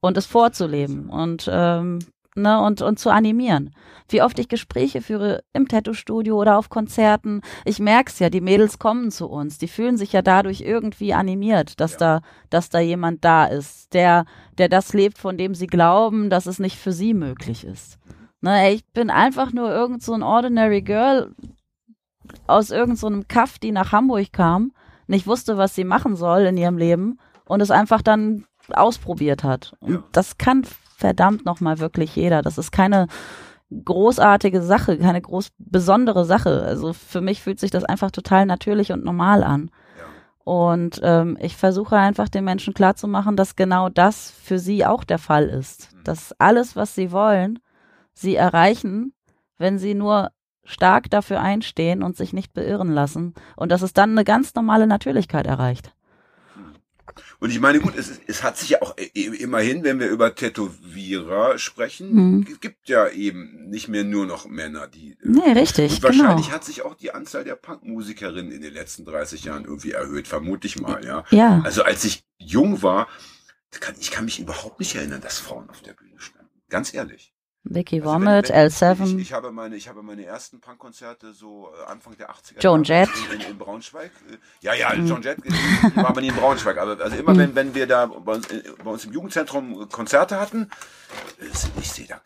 und es vorzuleben und ähm, ne und und zu animieren. Wie oft ich Gespräche führe im Tattoo-Studio oder auf Konzerten. Ich merk's ja, die Mädels kommen zu uns, die fühlen sich ja dadurch irgendwie animiert, dass da dass da jemand da ist, der der das lebt, von dem sie glauben, dass es nicht für sie möglich ist. Ne, ich bin einfach nur irgend so ein ordinary girl aus irgendeinem so einem Kaff, die nach Hamburg kam, nicht wusste, was sie machen soll in ihrem Leben und es einfach dann ausprobiert hat. Und Ja. das kann verdammt nochmal wirklich jeder. Das ist keine großartige Sache, keine groß besondere Sache. Also für mich fühlt sich das einfach total natürlich und normal an. Ja. Und ähm, ich versuche einfach den Menschen klarzumachen, dass genau das für sie auch der Fall ist. Mhm. Dass alles, was sie wollen, sie erreichen, wenn sie nur stark dafür einstehen und sich nicht beirren lassen. Und dass es dann eine ganz normale Natürlichkeit erreicht. Und ich meine, gut, es, es hat sich ja auch immerhin, wenn wir über Tätowierer sprechen, Mhm. es gibt ja eben nicht mehr nur noch Männer, die. äh, Nee, richtig, Und wahrscheinlich genau. hat sich auch die Anzahl der Punkmusikerinnen in den letzten 30 Jahren irgendwie erhöht, vermute ich mal, ja. Ja, Also als ich jung war, kann, ich kann mich überhaupt nicht erinnern, dass Frauen auf der Bühne standen. Ganz ehrlich. Vicky Also Vomit, wenn- L7. Ich, ich, habe meine, ich habe meine ersten Punkkonzerte so äh, Anfang der 80er Joan Jahre Jett. In, in, Braunschweig. Äh, Ja, ja, Mhm. John Jett äh, war aber nie in Braunschweig. Aber also immer, wenn, wenn wir da bei uns, bei uns im Jugendzentrum Konzerte hatten, ich sehe da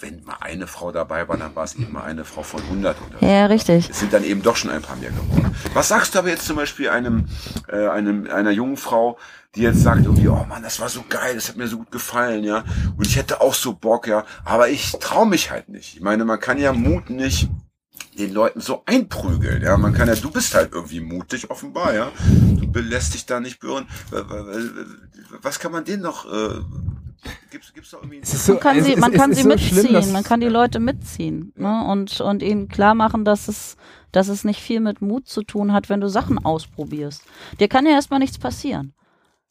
wenn mal eine Frau dabei war, dann war es eben mal eine Frau von 100 oder so. Ja, richtig. Es sind dann eben doch schon ein paar mehr geworden. Was sagst du aber jetzt zum Beispiel einem, äh, einem einer jungen Frau, die jetzt sagt irgendwie, oh Mann, das war so geil, das hat mir so gut gefallen, ja, und ich hätte auch so Bock, ja, aber ich traue mich halt nicht. Ich meine, man kann ja Mut nicht den Leuten so einprügeln, ja, man kann ja, du bist halt irgendwie mutig, offenbar, ja, du lässt dich da nicht berühren. Was kann man denen noch, äh, gibt's, gibt's da irgendwie... Es ist so, Man kann es sie, man es kann sie so mitziehen, schlimm, man kann die Leute mitziehen ne? und, und ihnen klar machen, dass es, dass es nicht viel mit Mut zu tun hat, wenn du Sachen ausprobierst. Dir kann ja erstmal nichts passieren.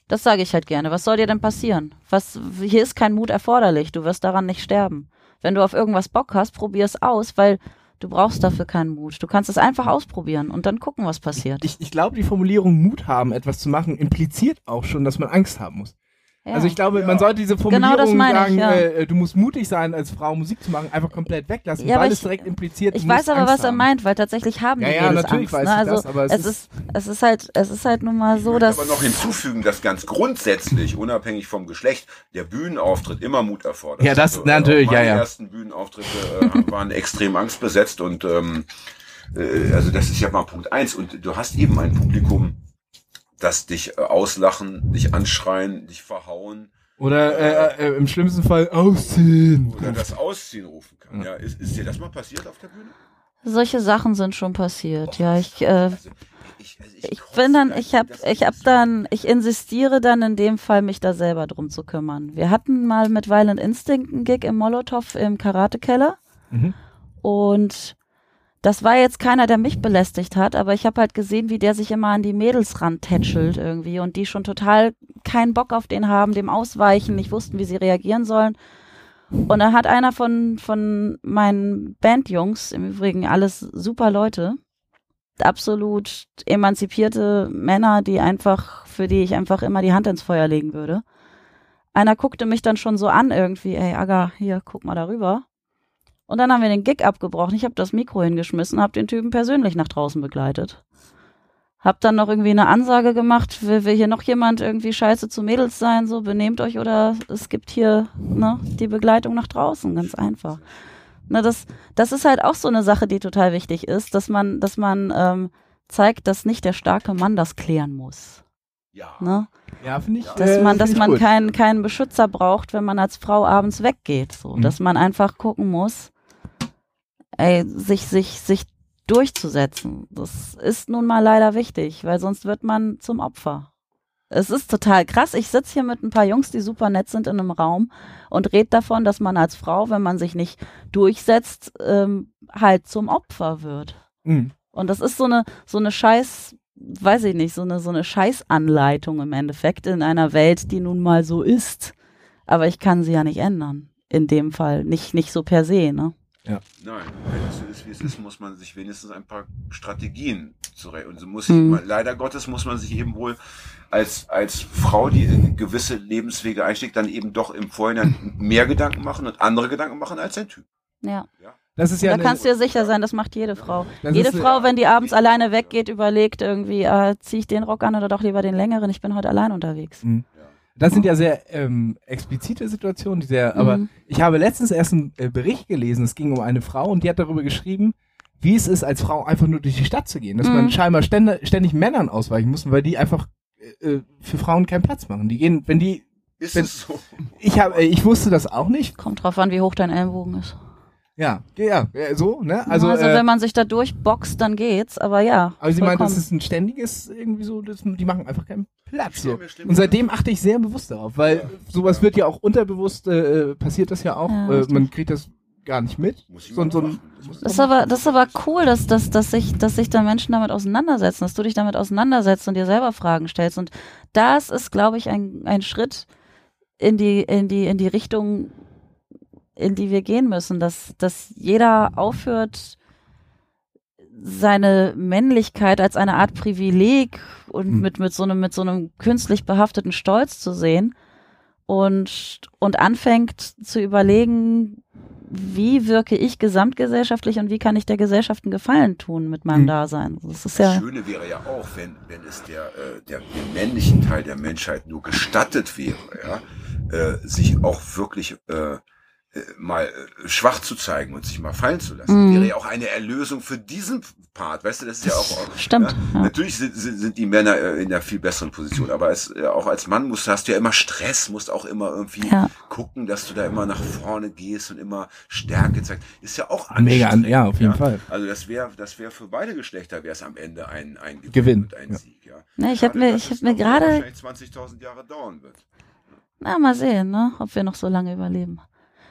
Das sage ich halt gerne. Was soll dir denn passieren? Was, hier ist kein Mut erforderlich. Du wirst daran nicht sterben. Wenn du auf irgendwas Bock hast, probier es aus, weil du brauchst dafür keinen Mut. Du kannst es einfach ausprobieren und dann gucken, was passiert. Ich, ich glaube, die Formulierung Mut haben, etwas zu machen, impliziert auch schon, dass man Angst haben muss. Ja. Also ich glaube, Ja. man sollte diese Genau Formulierung das meine ich, sagen, ja. äh, du musst mutig sein, als Frau Musik zu machen, einfach komplett weglassen, Ja, weil ich- es direkt impliziert, Ich weiß aber, Angst was er meint, weil tatsächlich haben Ja, die ja, Mädels natürlich Angst. weiß ne? ich also das, aber es es ist- ist, es ist halt, es ist halt nun mal so, Ich dass aber noch hinzufügen, dass ganz grundsätzlich, unabhängig vom Geschlecht, der Bühnenauftritt immer Mut erfordert. Ja, das äh, natürlich, meine ja, ja. ersten Bühnenauftritte äh, waren extrem angstbesetzt und ähm, äh, also das ist ja mal Punkt eins. Und du hast eben ein Publikum, das dich äh, auslachen, dich anschreien, dich verhauen Oder äh, äh, im schlimmsten Fall ausziehen. oder das Ausziehen rufen kann. Ja, ist, ist dir das mal passiert auf der Bühne? solche Sachen sind schon passiert. Ja, ich, äh, Also, ich, also ich kotze bin dann, da ich hab, ich hab dann, ich insistiere dann in dem Fall, mich da selber drum zu kümmern. Wir hatten mal mit Violent Instinct einen Gig im Molotow im Karatekeller Mhm. und das war jetzt keiner, der mich belästigt hat, aber ich habe halt gesehen, wie der sich immer an die Mädels rantätschelt irgendwie und die schon total keinen Bock auf den haben, dem ausweichen, nicht wussten, wie sie reagieren sollen. Und dann hat einer von, von meinen Bandjungs, im Übrigen alles super Leute, absolut emanzipierte Männer, die einfach, für die ich einfach immer die Hand ins Feuer legen würde. Einer guckte mich dann schon so an irgendwie, ey Aga, hier, guck mal darüber. Und dann haben wir den Gig abgebrochen. Ich habe das Mikro hingeschmissen, habe den Typen persönlich nach draußen begleitet. Hab dann noch irgendwie eine Ansage gemacht, will, will hier noch jemand irgendwie scheiße zu Mädels sein, so benehmt euch oder es gibt hier ne, die Begleitung nach draußen, ganz einfach. Ne, das, das ist halt auch so eine Sache, die total wichtig ist, dass man, dass man ähm, zeigt, dass nicht der starke Mann das klären muss. Ja. Ne? Ja, finde ich. Dass äh, man, dass find ich man gut. keinen, keinen Beschützer braucht, wenn man als Frau abends weggeht. So. Mhm. Dass man einfach gucken muss, ey, sich, sich, sich durchzusetzen. Das ist nun mal leider wichtig, weil sonst wird man zum Opfer. Es ist total krass. Ich sitze hier mit ein paar Jungs, die super nett sind in einem Raum und red davon, dass man als Frau, wenn man sich nicht durchsetzt, ähm, halt zum Opfer wird. Mhm. Und das ist so eine, so eine Scheiß, weiß ich nicht, so eine, so eine Scheißanleitung im Endeffekt in einer Welt, die nun mal so ist. Aber ich kann sie ja nicht ändern. In dem Fall. Nicht, nicht so per se, ne? Nein, wenn es so ist, wie es ist, muss man sich wenigstens ein paar Strategien zurecht. Und so muss sich, Mhm. leider Gottes muss man sich eben wohl als, als Frau, die in gewisse Lebenswege einschlägt, dann eben doch im Vorhinein mehr Gedanken machen und andere Gedanken machen als ein Typ. Ja. Das ist ja da kannst du dir sicher sein, das macht jede Frau. Das jede Frau, wenn die abends alleine weggeht, überlegt irgendwie, äh, ziehe ich den Rock an oder doch lieber den längeren, ich bin heute allein unterwegs. Das sind ja sehr ähm, explizite Situationen, die sehr, aber Mhm. ich habe letztens erst einen äh, Bericht gelesen, es ging um eine Frau und die hat darüber geschrieben, wie es ist, als Frau einfach nur durch die Stadt zu gehen. Dass man Mhm. scheinbar ständig, ständig Männern ausweichen muss, weil die einfach äh, äh, für Frauen keinen Platz machen. Die gehen, wenn die, Ist Wenn- es so? ich habe, ich wusste das auch nicht. Kommt drauf an, wie hoch dein Ellenbogen ist. Ja, ja, ja so, ne? Also, Also, äh, wenn man sich da durchboxt, dann geht's, aber ja. aber sie meint, das ist ein ständiges irgendwie so, das, die machen einfach keinen Platz. So. Und seitdem achte ich sehr bewusst darauf, weil Ja. sowas wird ja auch unterbewusst, äh, passiert das ja auch, Ja, äh, man kriegt das gar nicht mit. So, so ein, Das ist aber, das ist aber cool, dass, dass, dass, sich, dass sich da Menschen damit auseinandersetzen, dass du dich damit auseinandersetzt und dir selber Fragen stellst. Und das ist, glaube ich, ein, ein Schritt in die, in die, in die Richtung, in die wir gehen müssen, dass, dass jeder aufhört, seine Männlichkeit als eine Art Privileg und Hm. mit, mit so einem, mit so einem künstlich behafteten Stolz zu sehen und, und anfängt zu überlegen, wie wirke ich gesamtgesellschaftlich und wie kann ich der Gesellschaft einen Gefallen tun mit meinem Hm. Dasein. Das ist Das ja, Schöne wäre ja auch, wenn, wenn es der, äh, der, dem männlichen Teil der Menschheit nur gestattet wäre, ja, äh, sich auch wirklich äh, mal äh, schwach zu zeigen und sich mal fallen zu lassen. Mhm. Wäre ja auch eine Erlösung für diesen Part. Weißt du, das ist ja auch. stimmt. Ja, Ja. Natürlich sind, sind, sind die Männer äh, in einer viel besseren Position, aber äh, auch als Mann musst, hast du ja immer Stress, musst auch immer irgendwie Ja. gucken, dass du da immer nach vorne gehst und immer Stärke zeigst. Ist ja auch Mega, ja, auf jeden Fall. Also das wäre das wäre für beide Geschlechter wäre es am Ende ein, ein Gewinn, und ein ja. Sieg. Ja. Ne, ich hab Schade, mir- ich hab es mir gerade- wahrscheinlich 20.000 Jahre dauern wird. Na, mal sehen, ne, ob wir noch so lange überleben.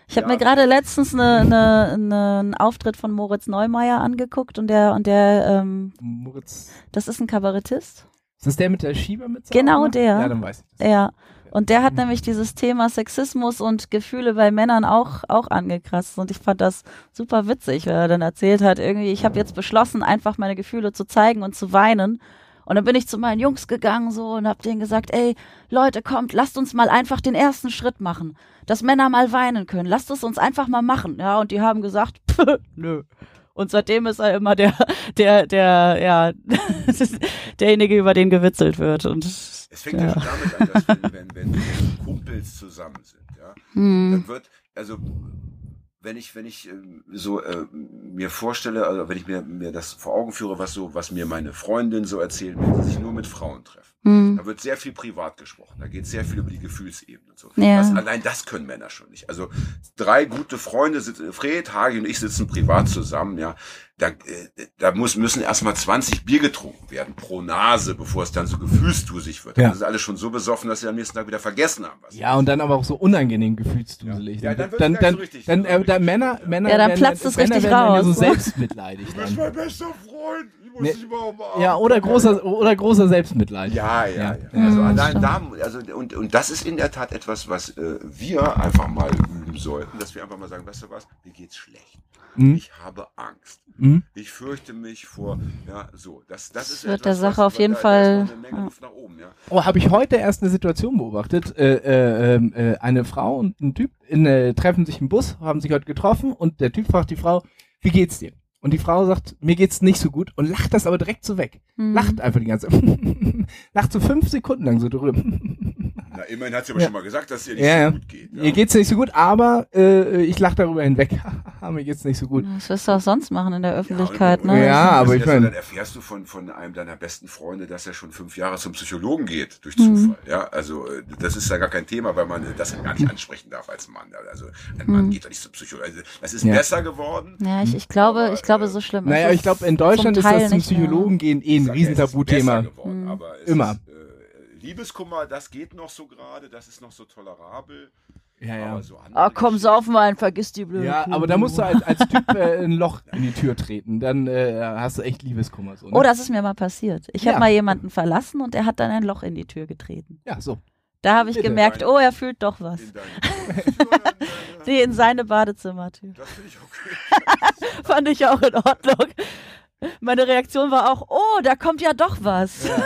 Ich habe Ja. mir gerade letztens ne, ne, ne, einen Auftritt von Moritz Neumeier angeguckt und der und der, ähm, Moritz. das ist ein Kabarettist. Ist das der mit der Schiebermütze? Genau der. Ja, dann weiß ich das. Ja. Und der hat Mhm. nämlich dieses Thema Sexismus und Gefühle bei Männern auch, auch angekratzt. Und ich fand das super witzig, weil er dann erzählt hat, irgendwie, ich habe jetzt beschlossen, einfach meine Gefühle zu zeigen und zu weinen. Und dann bin ich zu meinen Jungs gegangen so und hab denen gesagt, ey, Leute, kommt, lasst uns mal einfach den ersten Schritt machen. Dass Männer mal weinen können. Lasst es uns einfach mal machen. Ja, und die haben gesagt, nö. Und seitdem ist er immer der, der, der, ja, derjenige, über den gewitzelt wird. Und Es fängt ja, Ja. schon damit an, dass wenn, wenn, wenn, wenn Kumpels zusammen sind, ja, hm, dann wird, also wenn ich, wenn ich ähm, so äh, mir vorstelle, also wenn ich mir, mir das vor Augen führe, was so, was mir meine Freundin so erzählen, wenn sie sich nur mit Frauen treffen. hm, Da wird sehr viel privat gesprochen. Da geht sehr viel über die Gefühlsebene und so. Ja. Das, allein das können Männer schon nicht. Also drei gute Freunde sitzen, Fred, Hagi und ich sitzen privat zusammen, ja. Da, äh, da muss, müssen erstmal 20 Bier getrunken werden pro Nase, bevor es dann so gefühlsdusig wird. Ja. Das ist alles schon so besoffen, dass sie am nächsten Tag wieder vergessen haben. Was Ja, und dann aber auch so unangenehm gefühlsduselig. Ja, dann dann, dann, so richtig- dann, äh, dann Männer, Männer, Ja, dann werden, platzt es Männer richtig dann ja so raus. selbstmitleidig Du bist mein bester Freund. Ich muss Nee. dich mal umarmen. Ja, oder großer, oder großer Selbstmitleid. Ja, ja, ja. Ja. Also Ja, allein da, also und, und das ist in der Tat etwas, was äh, wir einfach mal üben sollten, dass wir einfach mal sagen, weißt du was, mir geht's schlecht. Mhm. Ich habe Angst. Mhm. Ich fürchte mich vor, ja, so. Das, das ist wird etwas, der Sache was- auf jeden da, Fall- Da ist noch eine Menge ja. Luft nach oben, ja. Oh, habe ich heute erst eine Situation beobachtet. Äh, äh, ähm, äh, eine Frau und ein Typ in, äh, treffen sich im Bus, haben sich heute getroffen und der Typ fragt die Frau, wie geht's dir? Und die Frau sagt, mir geht's nicht so gut und lacht das aber direkt so weg. hm. Lacht einfach die ganze Lacht so fünf Sekunden lang so drüber. Na, immerhin hat sie aber Ja. schon mal gesagt, dass es ihr nicht Ja, so ja. gut geht. Ja. Mir geht's nicht so gut, aber äh, ich lach darüber hinweg. mir geht's nicht so gut. Was wirst du auch sonst machen in der Ja, Öffentlichkeit, und- ne? Ja, aber ich also, mein- Dann erfährst du von, von einem deiner besten Freunde, dass er schon fünf Jahre zum Psychologen geht, durch Mhm. Zufall. Ja, also äh, das ist ja gar kein Thema, weil man das gar nicht ansprechen darf als Mann. Also ein Mann Mhm. geht doch nicht zum Psychologen. Also, das ist Ja. besser geworden. Ja, ich, ich glaube, Aber, ich glaube, äh, so schlimm Naja, ist ich es glaube, in Deutschland ist das zum mehr. Psychologen gehen eh ein Ich ja, es Riesentabuthema. Mhm. Aber es Immer. Ist, äh, Liebeskummer, das geht noch so gerade, das ist noch so tolerabel. Ja, ja. Aber so andere Ah, komm, sauf mal ein, vergiss die blöde Ja, Kuh. aber da musst du als, als Typ äh, ein Loch in die Tür treten. Dann äh, hast du echt Liebeskummer. So, ne? Oh, das ist mir mal passiert. Ich Ja. habe mal jemanden verlassen und er hat dann ein Loch in die Tür getreten. Ja, so. Da habe ich Bitte. gemerkt, oh, er fühlt doch was. In Nee, in seine Badezimmertür. Das finde ich okay. Fand ich auch in Ordnung. Meine Reaktion war auch, oh, da kommt ja doch was.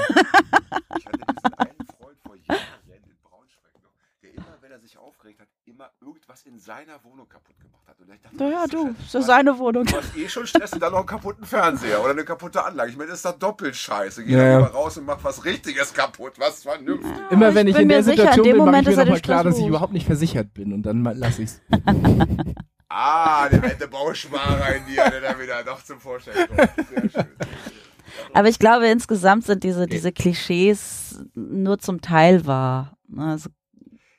Ich hatte diesen einen Freund vor Jahren in Braunschweig noch, der immer, wenn er sich aufgeregt hat, immer irgendwas in seiner Wohnung kaputt gemacht hat. Und ich dachte, Naja, du, ist ja seine Wohnung. Du hast eh schon Stress und dann noch einen kaputten Fernseher oder eine kaputte Anlage. Ich meine, das ist doch doppelt scheiße. Geh Ja, dann ja. lieber raus und mach was Richtiges kaputt, was vernünftig. Immer ich wenn ich bin in der sicher, in Situation dem bin, mache ich mir ist nochmal klar, dass ich überhaupt nicht versichert bin und dann lasse ich's. Ah, der alte Bauschwarer in dir, der da wieder doch zum Vorschein kommt. Sehr schön. Aber ich glaube, insgesamt sind diese, diese Klischees nur zum Teil wahr. Also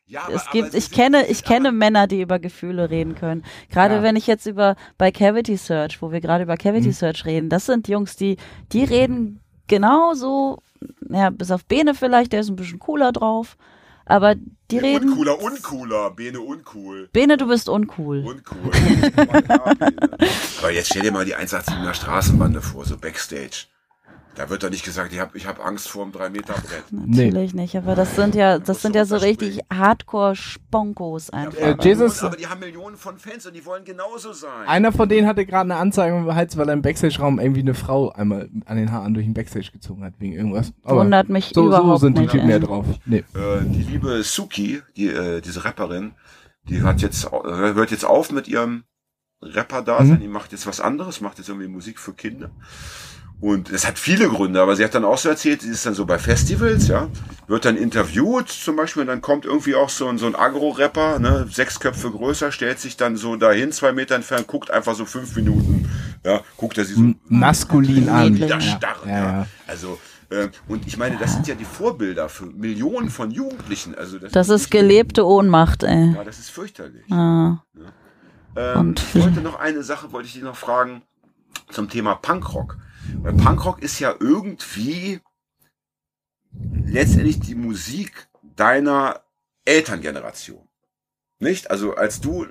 Ja, es aber- gibt, aber ich kenne, ich kenne Männer, die über Gefühle reden können. Gerade Ja. wenn ich jetzt über bei Cavity Search, wo wir gerade über Cavity Mhm. Search reden, das sind Jungs, die, die reden genauso, ja, bis auf Bene vielleicht, der ist ein bisschen cooler drauf, aber die Ja, reden. Uncooler, uncooler. Bene uncool. Bene, du bist uncool. Uncool. Aber jetzt stell dir mal die 187er Straßenbande vor, so Backstage. Da wird doch nicht gesagt, ich habe ich hab Angst vor einem 3-Meter-Brett. Natürlich nicht, aber das sind ja, das musst sind ja so richtig Hardcore-Sponkos einfach. Äh, Jesus- aber die haben Millionen von Fans und die wollen genauso sein. Einer von denen hatte gerade eine Anzeige im Hals, weil er im Backstage-Raum irgendwie eine Frau einmal an den Haaren durch den Backstage gezogen hat, wegen irgendwas. Aber Wundert mich so, so überhaupt sind die nicht. Typen ja drauf. Nee. Äh, die liebe Suki, die, äh, diese Rapperin, die hat jetzt, hört jetzt auf mit ihrem Rapper-Dasein. Mhm. Die macht jetzt was anderes, macht jetzt irgendwie Musik für Kinder. Und es hat viele Gründe, aber sie hat dann auch so erzählt, sie ist dann so bei Festivals, ja, wird dann interviewt zum Beispiel, und dann kommt irgendwie auch so ein, so ein Agro-Rapper, ne, sechs Köpfe größer, stellt sich dann so dahin, zwei Meter entfernt, guckt einfach so fünf Minuten, ja, guckt er sie so Maskulin an. Ja, starren. ja, Ja, ja. Also, äh, und ich meine, das sind ja die Vorbilder für Millionen von Jugendlichen. Also das, Das ist gelebte Ohnmacht, ey. Ja, das ist fürchterlich. Ah. Ähm, Und- ich wollte noch eine Sache, wollte ich dich noch fragen zum Thema Punkrock. Weil Punkrock ist ja irgendwie letztendlich die Musik deiner Elterngeneration. Nicht? Also als du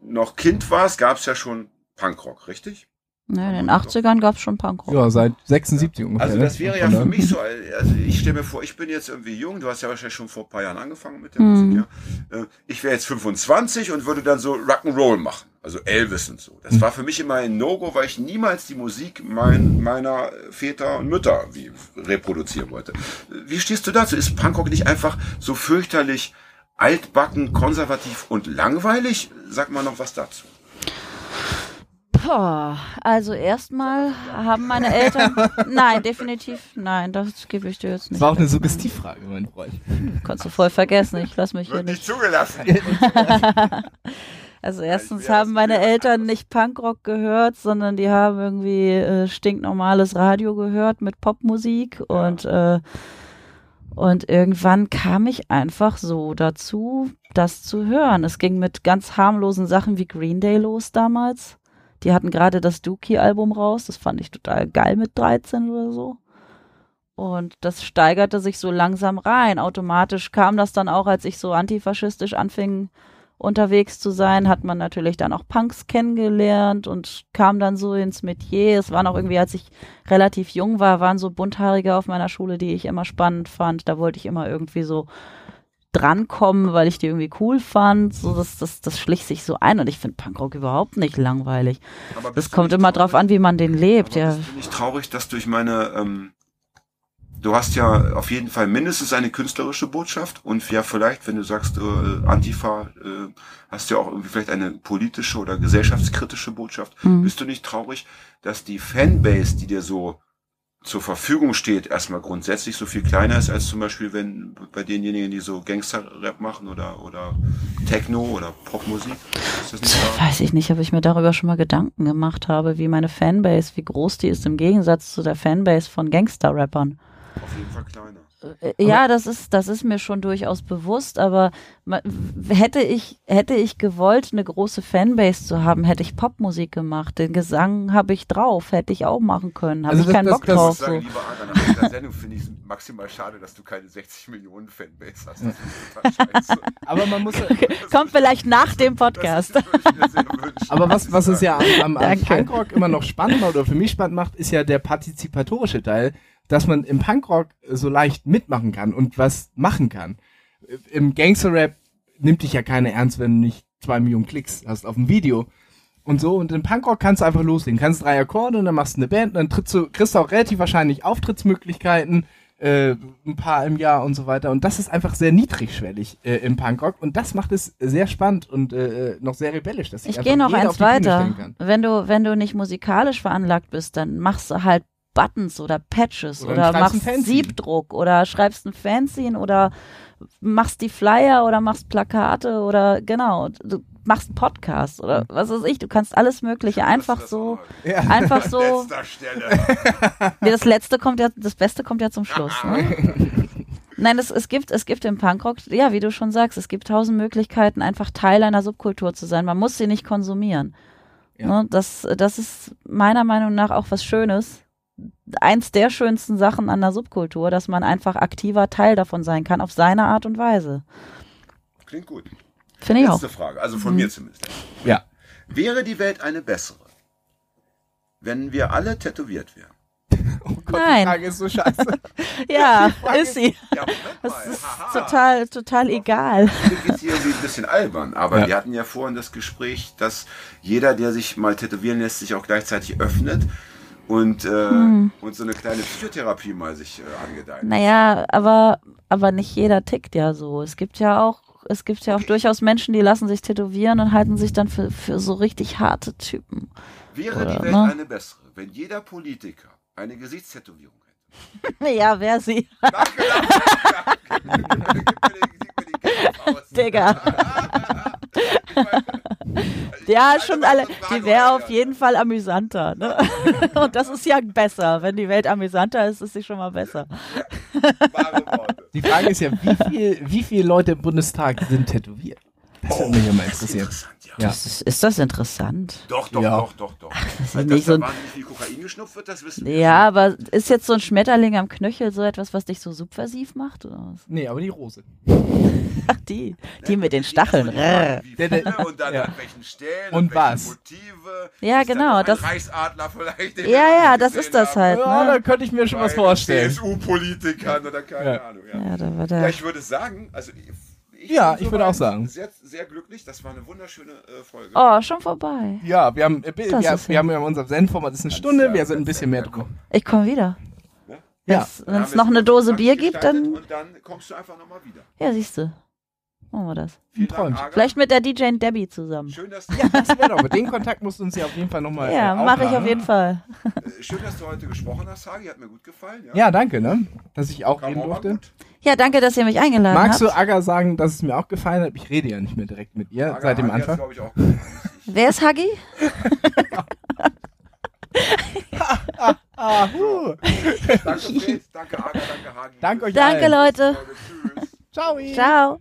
noch Kind warst, gab es ja schon Punkrock, richtig? Ne, in den 80ern gab's schon Punkrock. Ja, seit 76 ungefähr. Also ne? das wäre ja für mich so, also ich stelle mir vor, ich bin jetzt irgendwie jung, du hast ja wahrscheinlich schon vor ein paar Jahren angefangen mit der Mhm. Musik, ja. Äh, Ich wäre jetzt 25 und würde dann so Rock'n'Roll machen, also Elvis und so. Das war für mich immer ein No-Go, weil ich niemals die Musik mein, meiner Väter und Mütter wie reproduzieren wollte. Wie stehst du dazu? Ist Punkrock nicht einfach so fürchterlich altbacken, konservativ und langweilig? Sag mal noch was dazu. Boah, also erstmal haben meine Eltern. Nein, definitiv nein, das gebe ich dir jetzt Das nicht. war auch eine Suggestivfrage, mein Freund. Kannst du voll vergessen, ich lass mich hier Wird nicht. nicht zugelassen. Also erstens will haben meine Eltern nicht Punkrock gehört, sondern die haben irgendwie äh, stinknormales Radio gehört mit Popmusik und äh, und irgendwann kam ich einfach so dazu, das zu hören. Es ging mit ganz harmlosen Sachen wie Green Day los damals. Die hatten gerade das Dookie-Album raus. Das fand ich total geil mit 13 oder so. Und das steigerte sich so langsam rein. Automatisch kam das dann auch, als ich so antifaschistisch anfing, unterwegs zu sein, hat man natürlich dann auch Punks kennengelernt und kam dann so ins Metier. Es waren auch irgendwie, als ich relativ jung war, waren so Bunthaarige auf meiner Schule, die ich immer spannend fand. Da wollte ich immer irgendwie so drankommen, weil ich die irgendwie cool fand. So, das, das, das schlich sich so ein und ich finde Punkrock überhaupt nicht langweilig. Aber Das kommt immer drauf traurig? an, wie man den lebt, Aber ja. bist du nicht traurig, dass durch meine, ähm, du hast ja auf jeden Fall mindestens eine künstlerische Botschaft und ja vielleicht, wenn du sagst äh, Antifa, äh, hast du ja auch irgendwie vielleicht eine politische oder gesellschaftskritische Botschaft. Mhm. Bist du nicht traurig, dass die Fanbase, die dir so zur Verfügung steht, erstmal grundsätzlich so viel kleiner ist als zum Beispiel, wenn bei denjenigen, die so Gangster-Rap machen oder, oder Techno oder Popmusik? Ist das nicht wahr? Weiß ich nicht, ob ich mir darüber schon mal Gedanken gemacht habe, wie meine Fanbase, wie groß die ist im Gegensatz zu der Fanbase von Gangster-Rappern. Auf jeden Fall kleiner. Äh, Ja, das ist, das ist mir schon durchaus bewusst, aber hätte ich, hätte ich gewollt, eine große Fanbase zu haben, hätte ich Popmusik gemacht. Den Gesang habe ich drauf, hätte ich auch machen können. Habe Also ich das- keinen das- Bock das- Ich drauf. muss sagen, So. lieber Argan, nach dieser Sendung finde ich es maximal schade, dass du keine 60 Millionen Fanbase hast. Das. Aber man muss, Kommt vielleicht nach dem Podcast. Das aber was, was es ja am, am, am. Punkrock immer noch spannend macht oder für mich spannend macht, ist ja der partizipatorische Teil, dass man im Punkrock so leicht mitmachen kann und was machen kann. Im Gangster-Rap nimmt dich ja keiner ernst, wenn du nicht zwei Millionen Klicks hast auf dem Video. Und so, und im Punkrock kannst du einfach loslegen. Kannst drei Akkorde und dann machst du eine Band und dann trittst du, kriegst du auch relativ wahrscheinlich Auftrittsmöglichkeiten, äh, ein paar im Jahr und so weiter. Und das ist einfach sehr niedrigschwellig äh, im Punkrock. Und das macht es sehr spannend und äh, noch sehr rebellisch. Dass Ich einfach gehe noch eins weiter. Wenn du, wenn du nicht musikalisch veranlagt bist, dann machst du halt Buttons oder Patches Oder oder, machst. Siebdruck oder schreibst ein Fanzine oder machst die Flyer oder machst Plakate oder genau. Du, machst einen Podcast oder was weiß ich. Du kannst alles Mögliche einfach Das- das so, Ja. einfach so. Letzter Stelle. Nee, das letzte kommt ja, das Beste kommt ja zum Schluss. Ne? Nein, es, es gibt, es gibt im Punkrock, ja, wie du schon sagst, es gibt tausend Möglichkeiten, einfach Teil einer Subkultur zu sein. Man muss sie nicht konsumieren. Ja. Ne? Das, das ist meiner Meinung nach auch was Schönes. Eins der schönsten Sachen an der Subkultur, dass man einfach aktiver Teil davon sein kann, auf seine Art und Weise. Klingt gut. Finde ich auch. Letzte Frage, also von mir zumindest. Ja. Wäre die Welt eine bessere, wenn wir alle tätowiert wären? Oh Gott, Nein. die Frage ist so scheiße. Ja, ist sie. Ja, Das ist haha. total, total egal. Mir geht's hier irgendwie ein bisschen albern, aber Ja. wir hatten ja vorhin das Gespräch, dass jeder, der sich mal tätowieren lässt, sich auch gleichzeitig öffnet und, äh, Hm. und so eine kleine Psychotherapie mal sich äh, angedeiht. Naja, aber, aber nicht jeder tickt ja so. Es gibt ja auch, es gibt ja auch durchaus Menschen, die lassen sich tätowieren und halten sich dann für, für so richtig harte Typen. Wäre Oder, die Welt ne? eine bessere, wenn jeder Politiker eine Gesichtstätowierung hätte? Ja, wer sie. Danke, danke, danke. Digga. Ja, schon alle. Die wäre auf jeden Fall amüsanter. Ne? Und das ist ja besser. Wenn die Welt amüsanter ist, ist sie schon mal besser. Die Frage ist ja, wie viel, wie viele Leute im Bundestag sind tätowiert? Das würde mich immer interessieren. Ja. Ja. Das ist, ist das interessant? Doch, doch, Ja. doch, doch, doch. ist Weil nicht dass so da ein- wahnsinnig viel Kokain geschnupft wird, das wissen wir. Ja, aber ist jetzt so ein Schmetterling am Knöchel so etwas, was dich so subversiv macht? Oder was? Nee, aber die Rose. Ach, die. Die mit den Stacheln. Die die Der- der- und dann ja. an welchen Stellen Und was? Motive. Ja, Ist genau, noch ein das- Reichsadler vielleicht. den Ja, ja, nicht das ist das halt. Ja, da Ne? könnte ich mir schon was vorstellen. CSU-Politikern oder keine Ja. Ahnung. Ja. Ja, da war Ja, der. ich würde sagen, also ich, ich Ja, bin ich würde auch sagen. Sehr, sehr glücklich, das war eine wunderschöne äh, Folge. Oh, schon vorbei. Ja, wir haben, äh, wir, wir, ja- haben ja unser Zen-Format, das ist eine Stunde, ja- wir sind ein bisschen mehr ja, drin. Ich komme wieder. Ja, Wir Wenn es noch eine Dose Bier gibt, dann. Und dann kommst du einfach nochmal wieder. Ja, siehst du. Machen wir das. Dank. Vielleicht mit der DJ Debbie zusammen. Schön, dass du, ja das wäre doch. Aber den Kontakt musst du uns ja auf jeden Fall nochmal. Ja, äh, mache ich auf aufladen. jeden Fall. äh, schön, dass du heute gesprochen hast, Hagi. Hat mir gut gefallen. Ja, Ja, danke, ne? Dass ich auch Kam reden durfte. gut. Ja, danke, dass ihr mich eingeladen Magst du habt. Aga sagen, dass es mir auch gefallen hat? Ich rede ja nicht mehr direkt mit ihr Aga, seit dem Hagi hat's, Anfang. glaub ich, auch. Wer ist Huggy? Ah, huh. Danke, Fred. Danke, Aga. Danke, Hagi. Danke euch Danke, allen. Leute. Ciao. Ciao.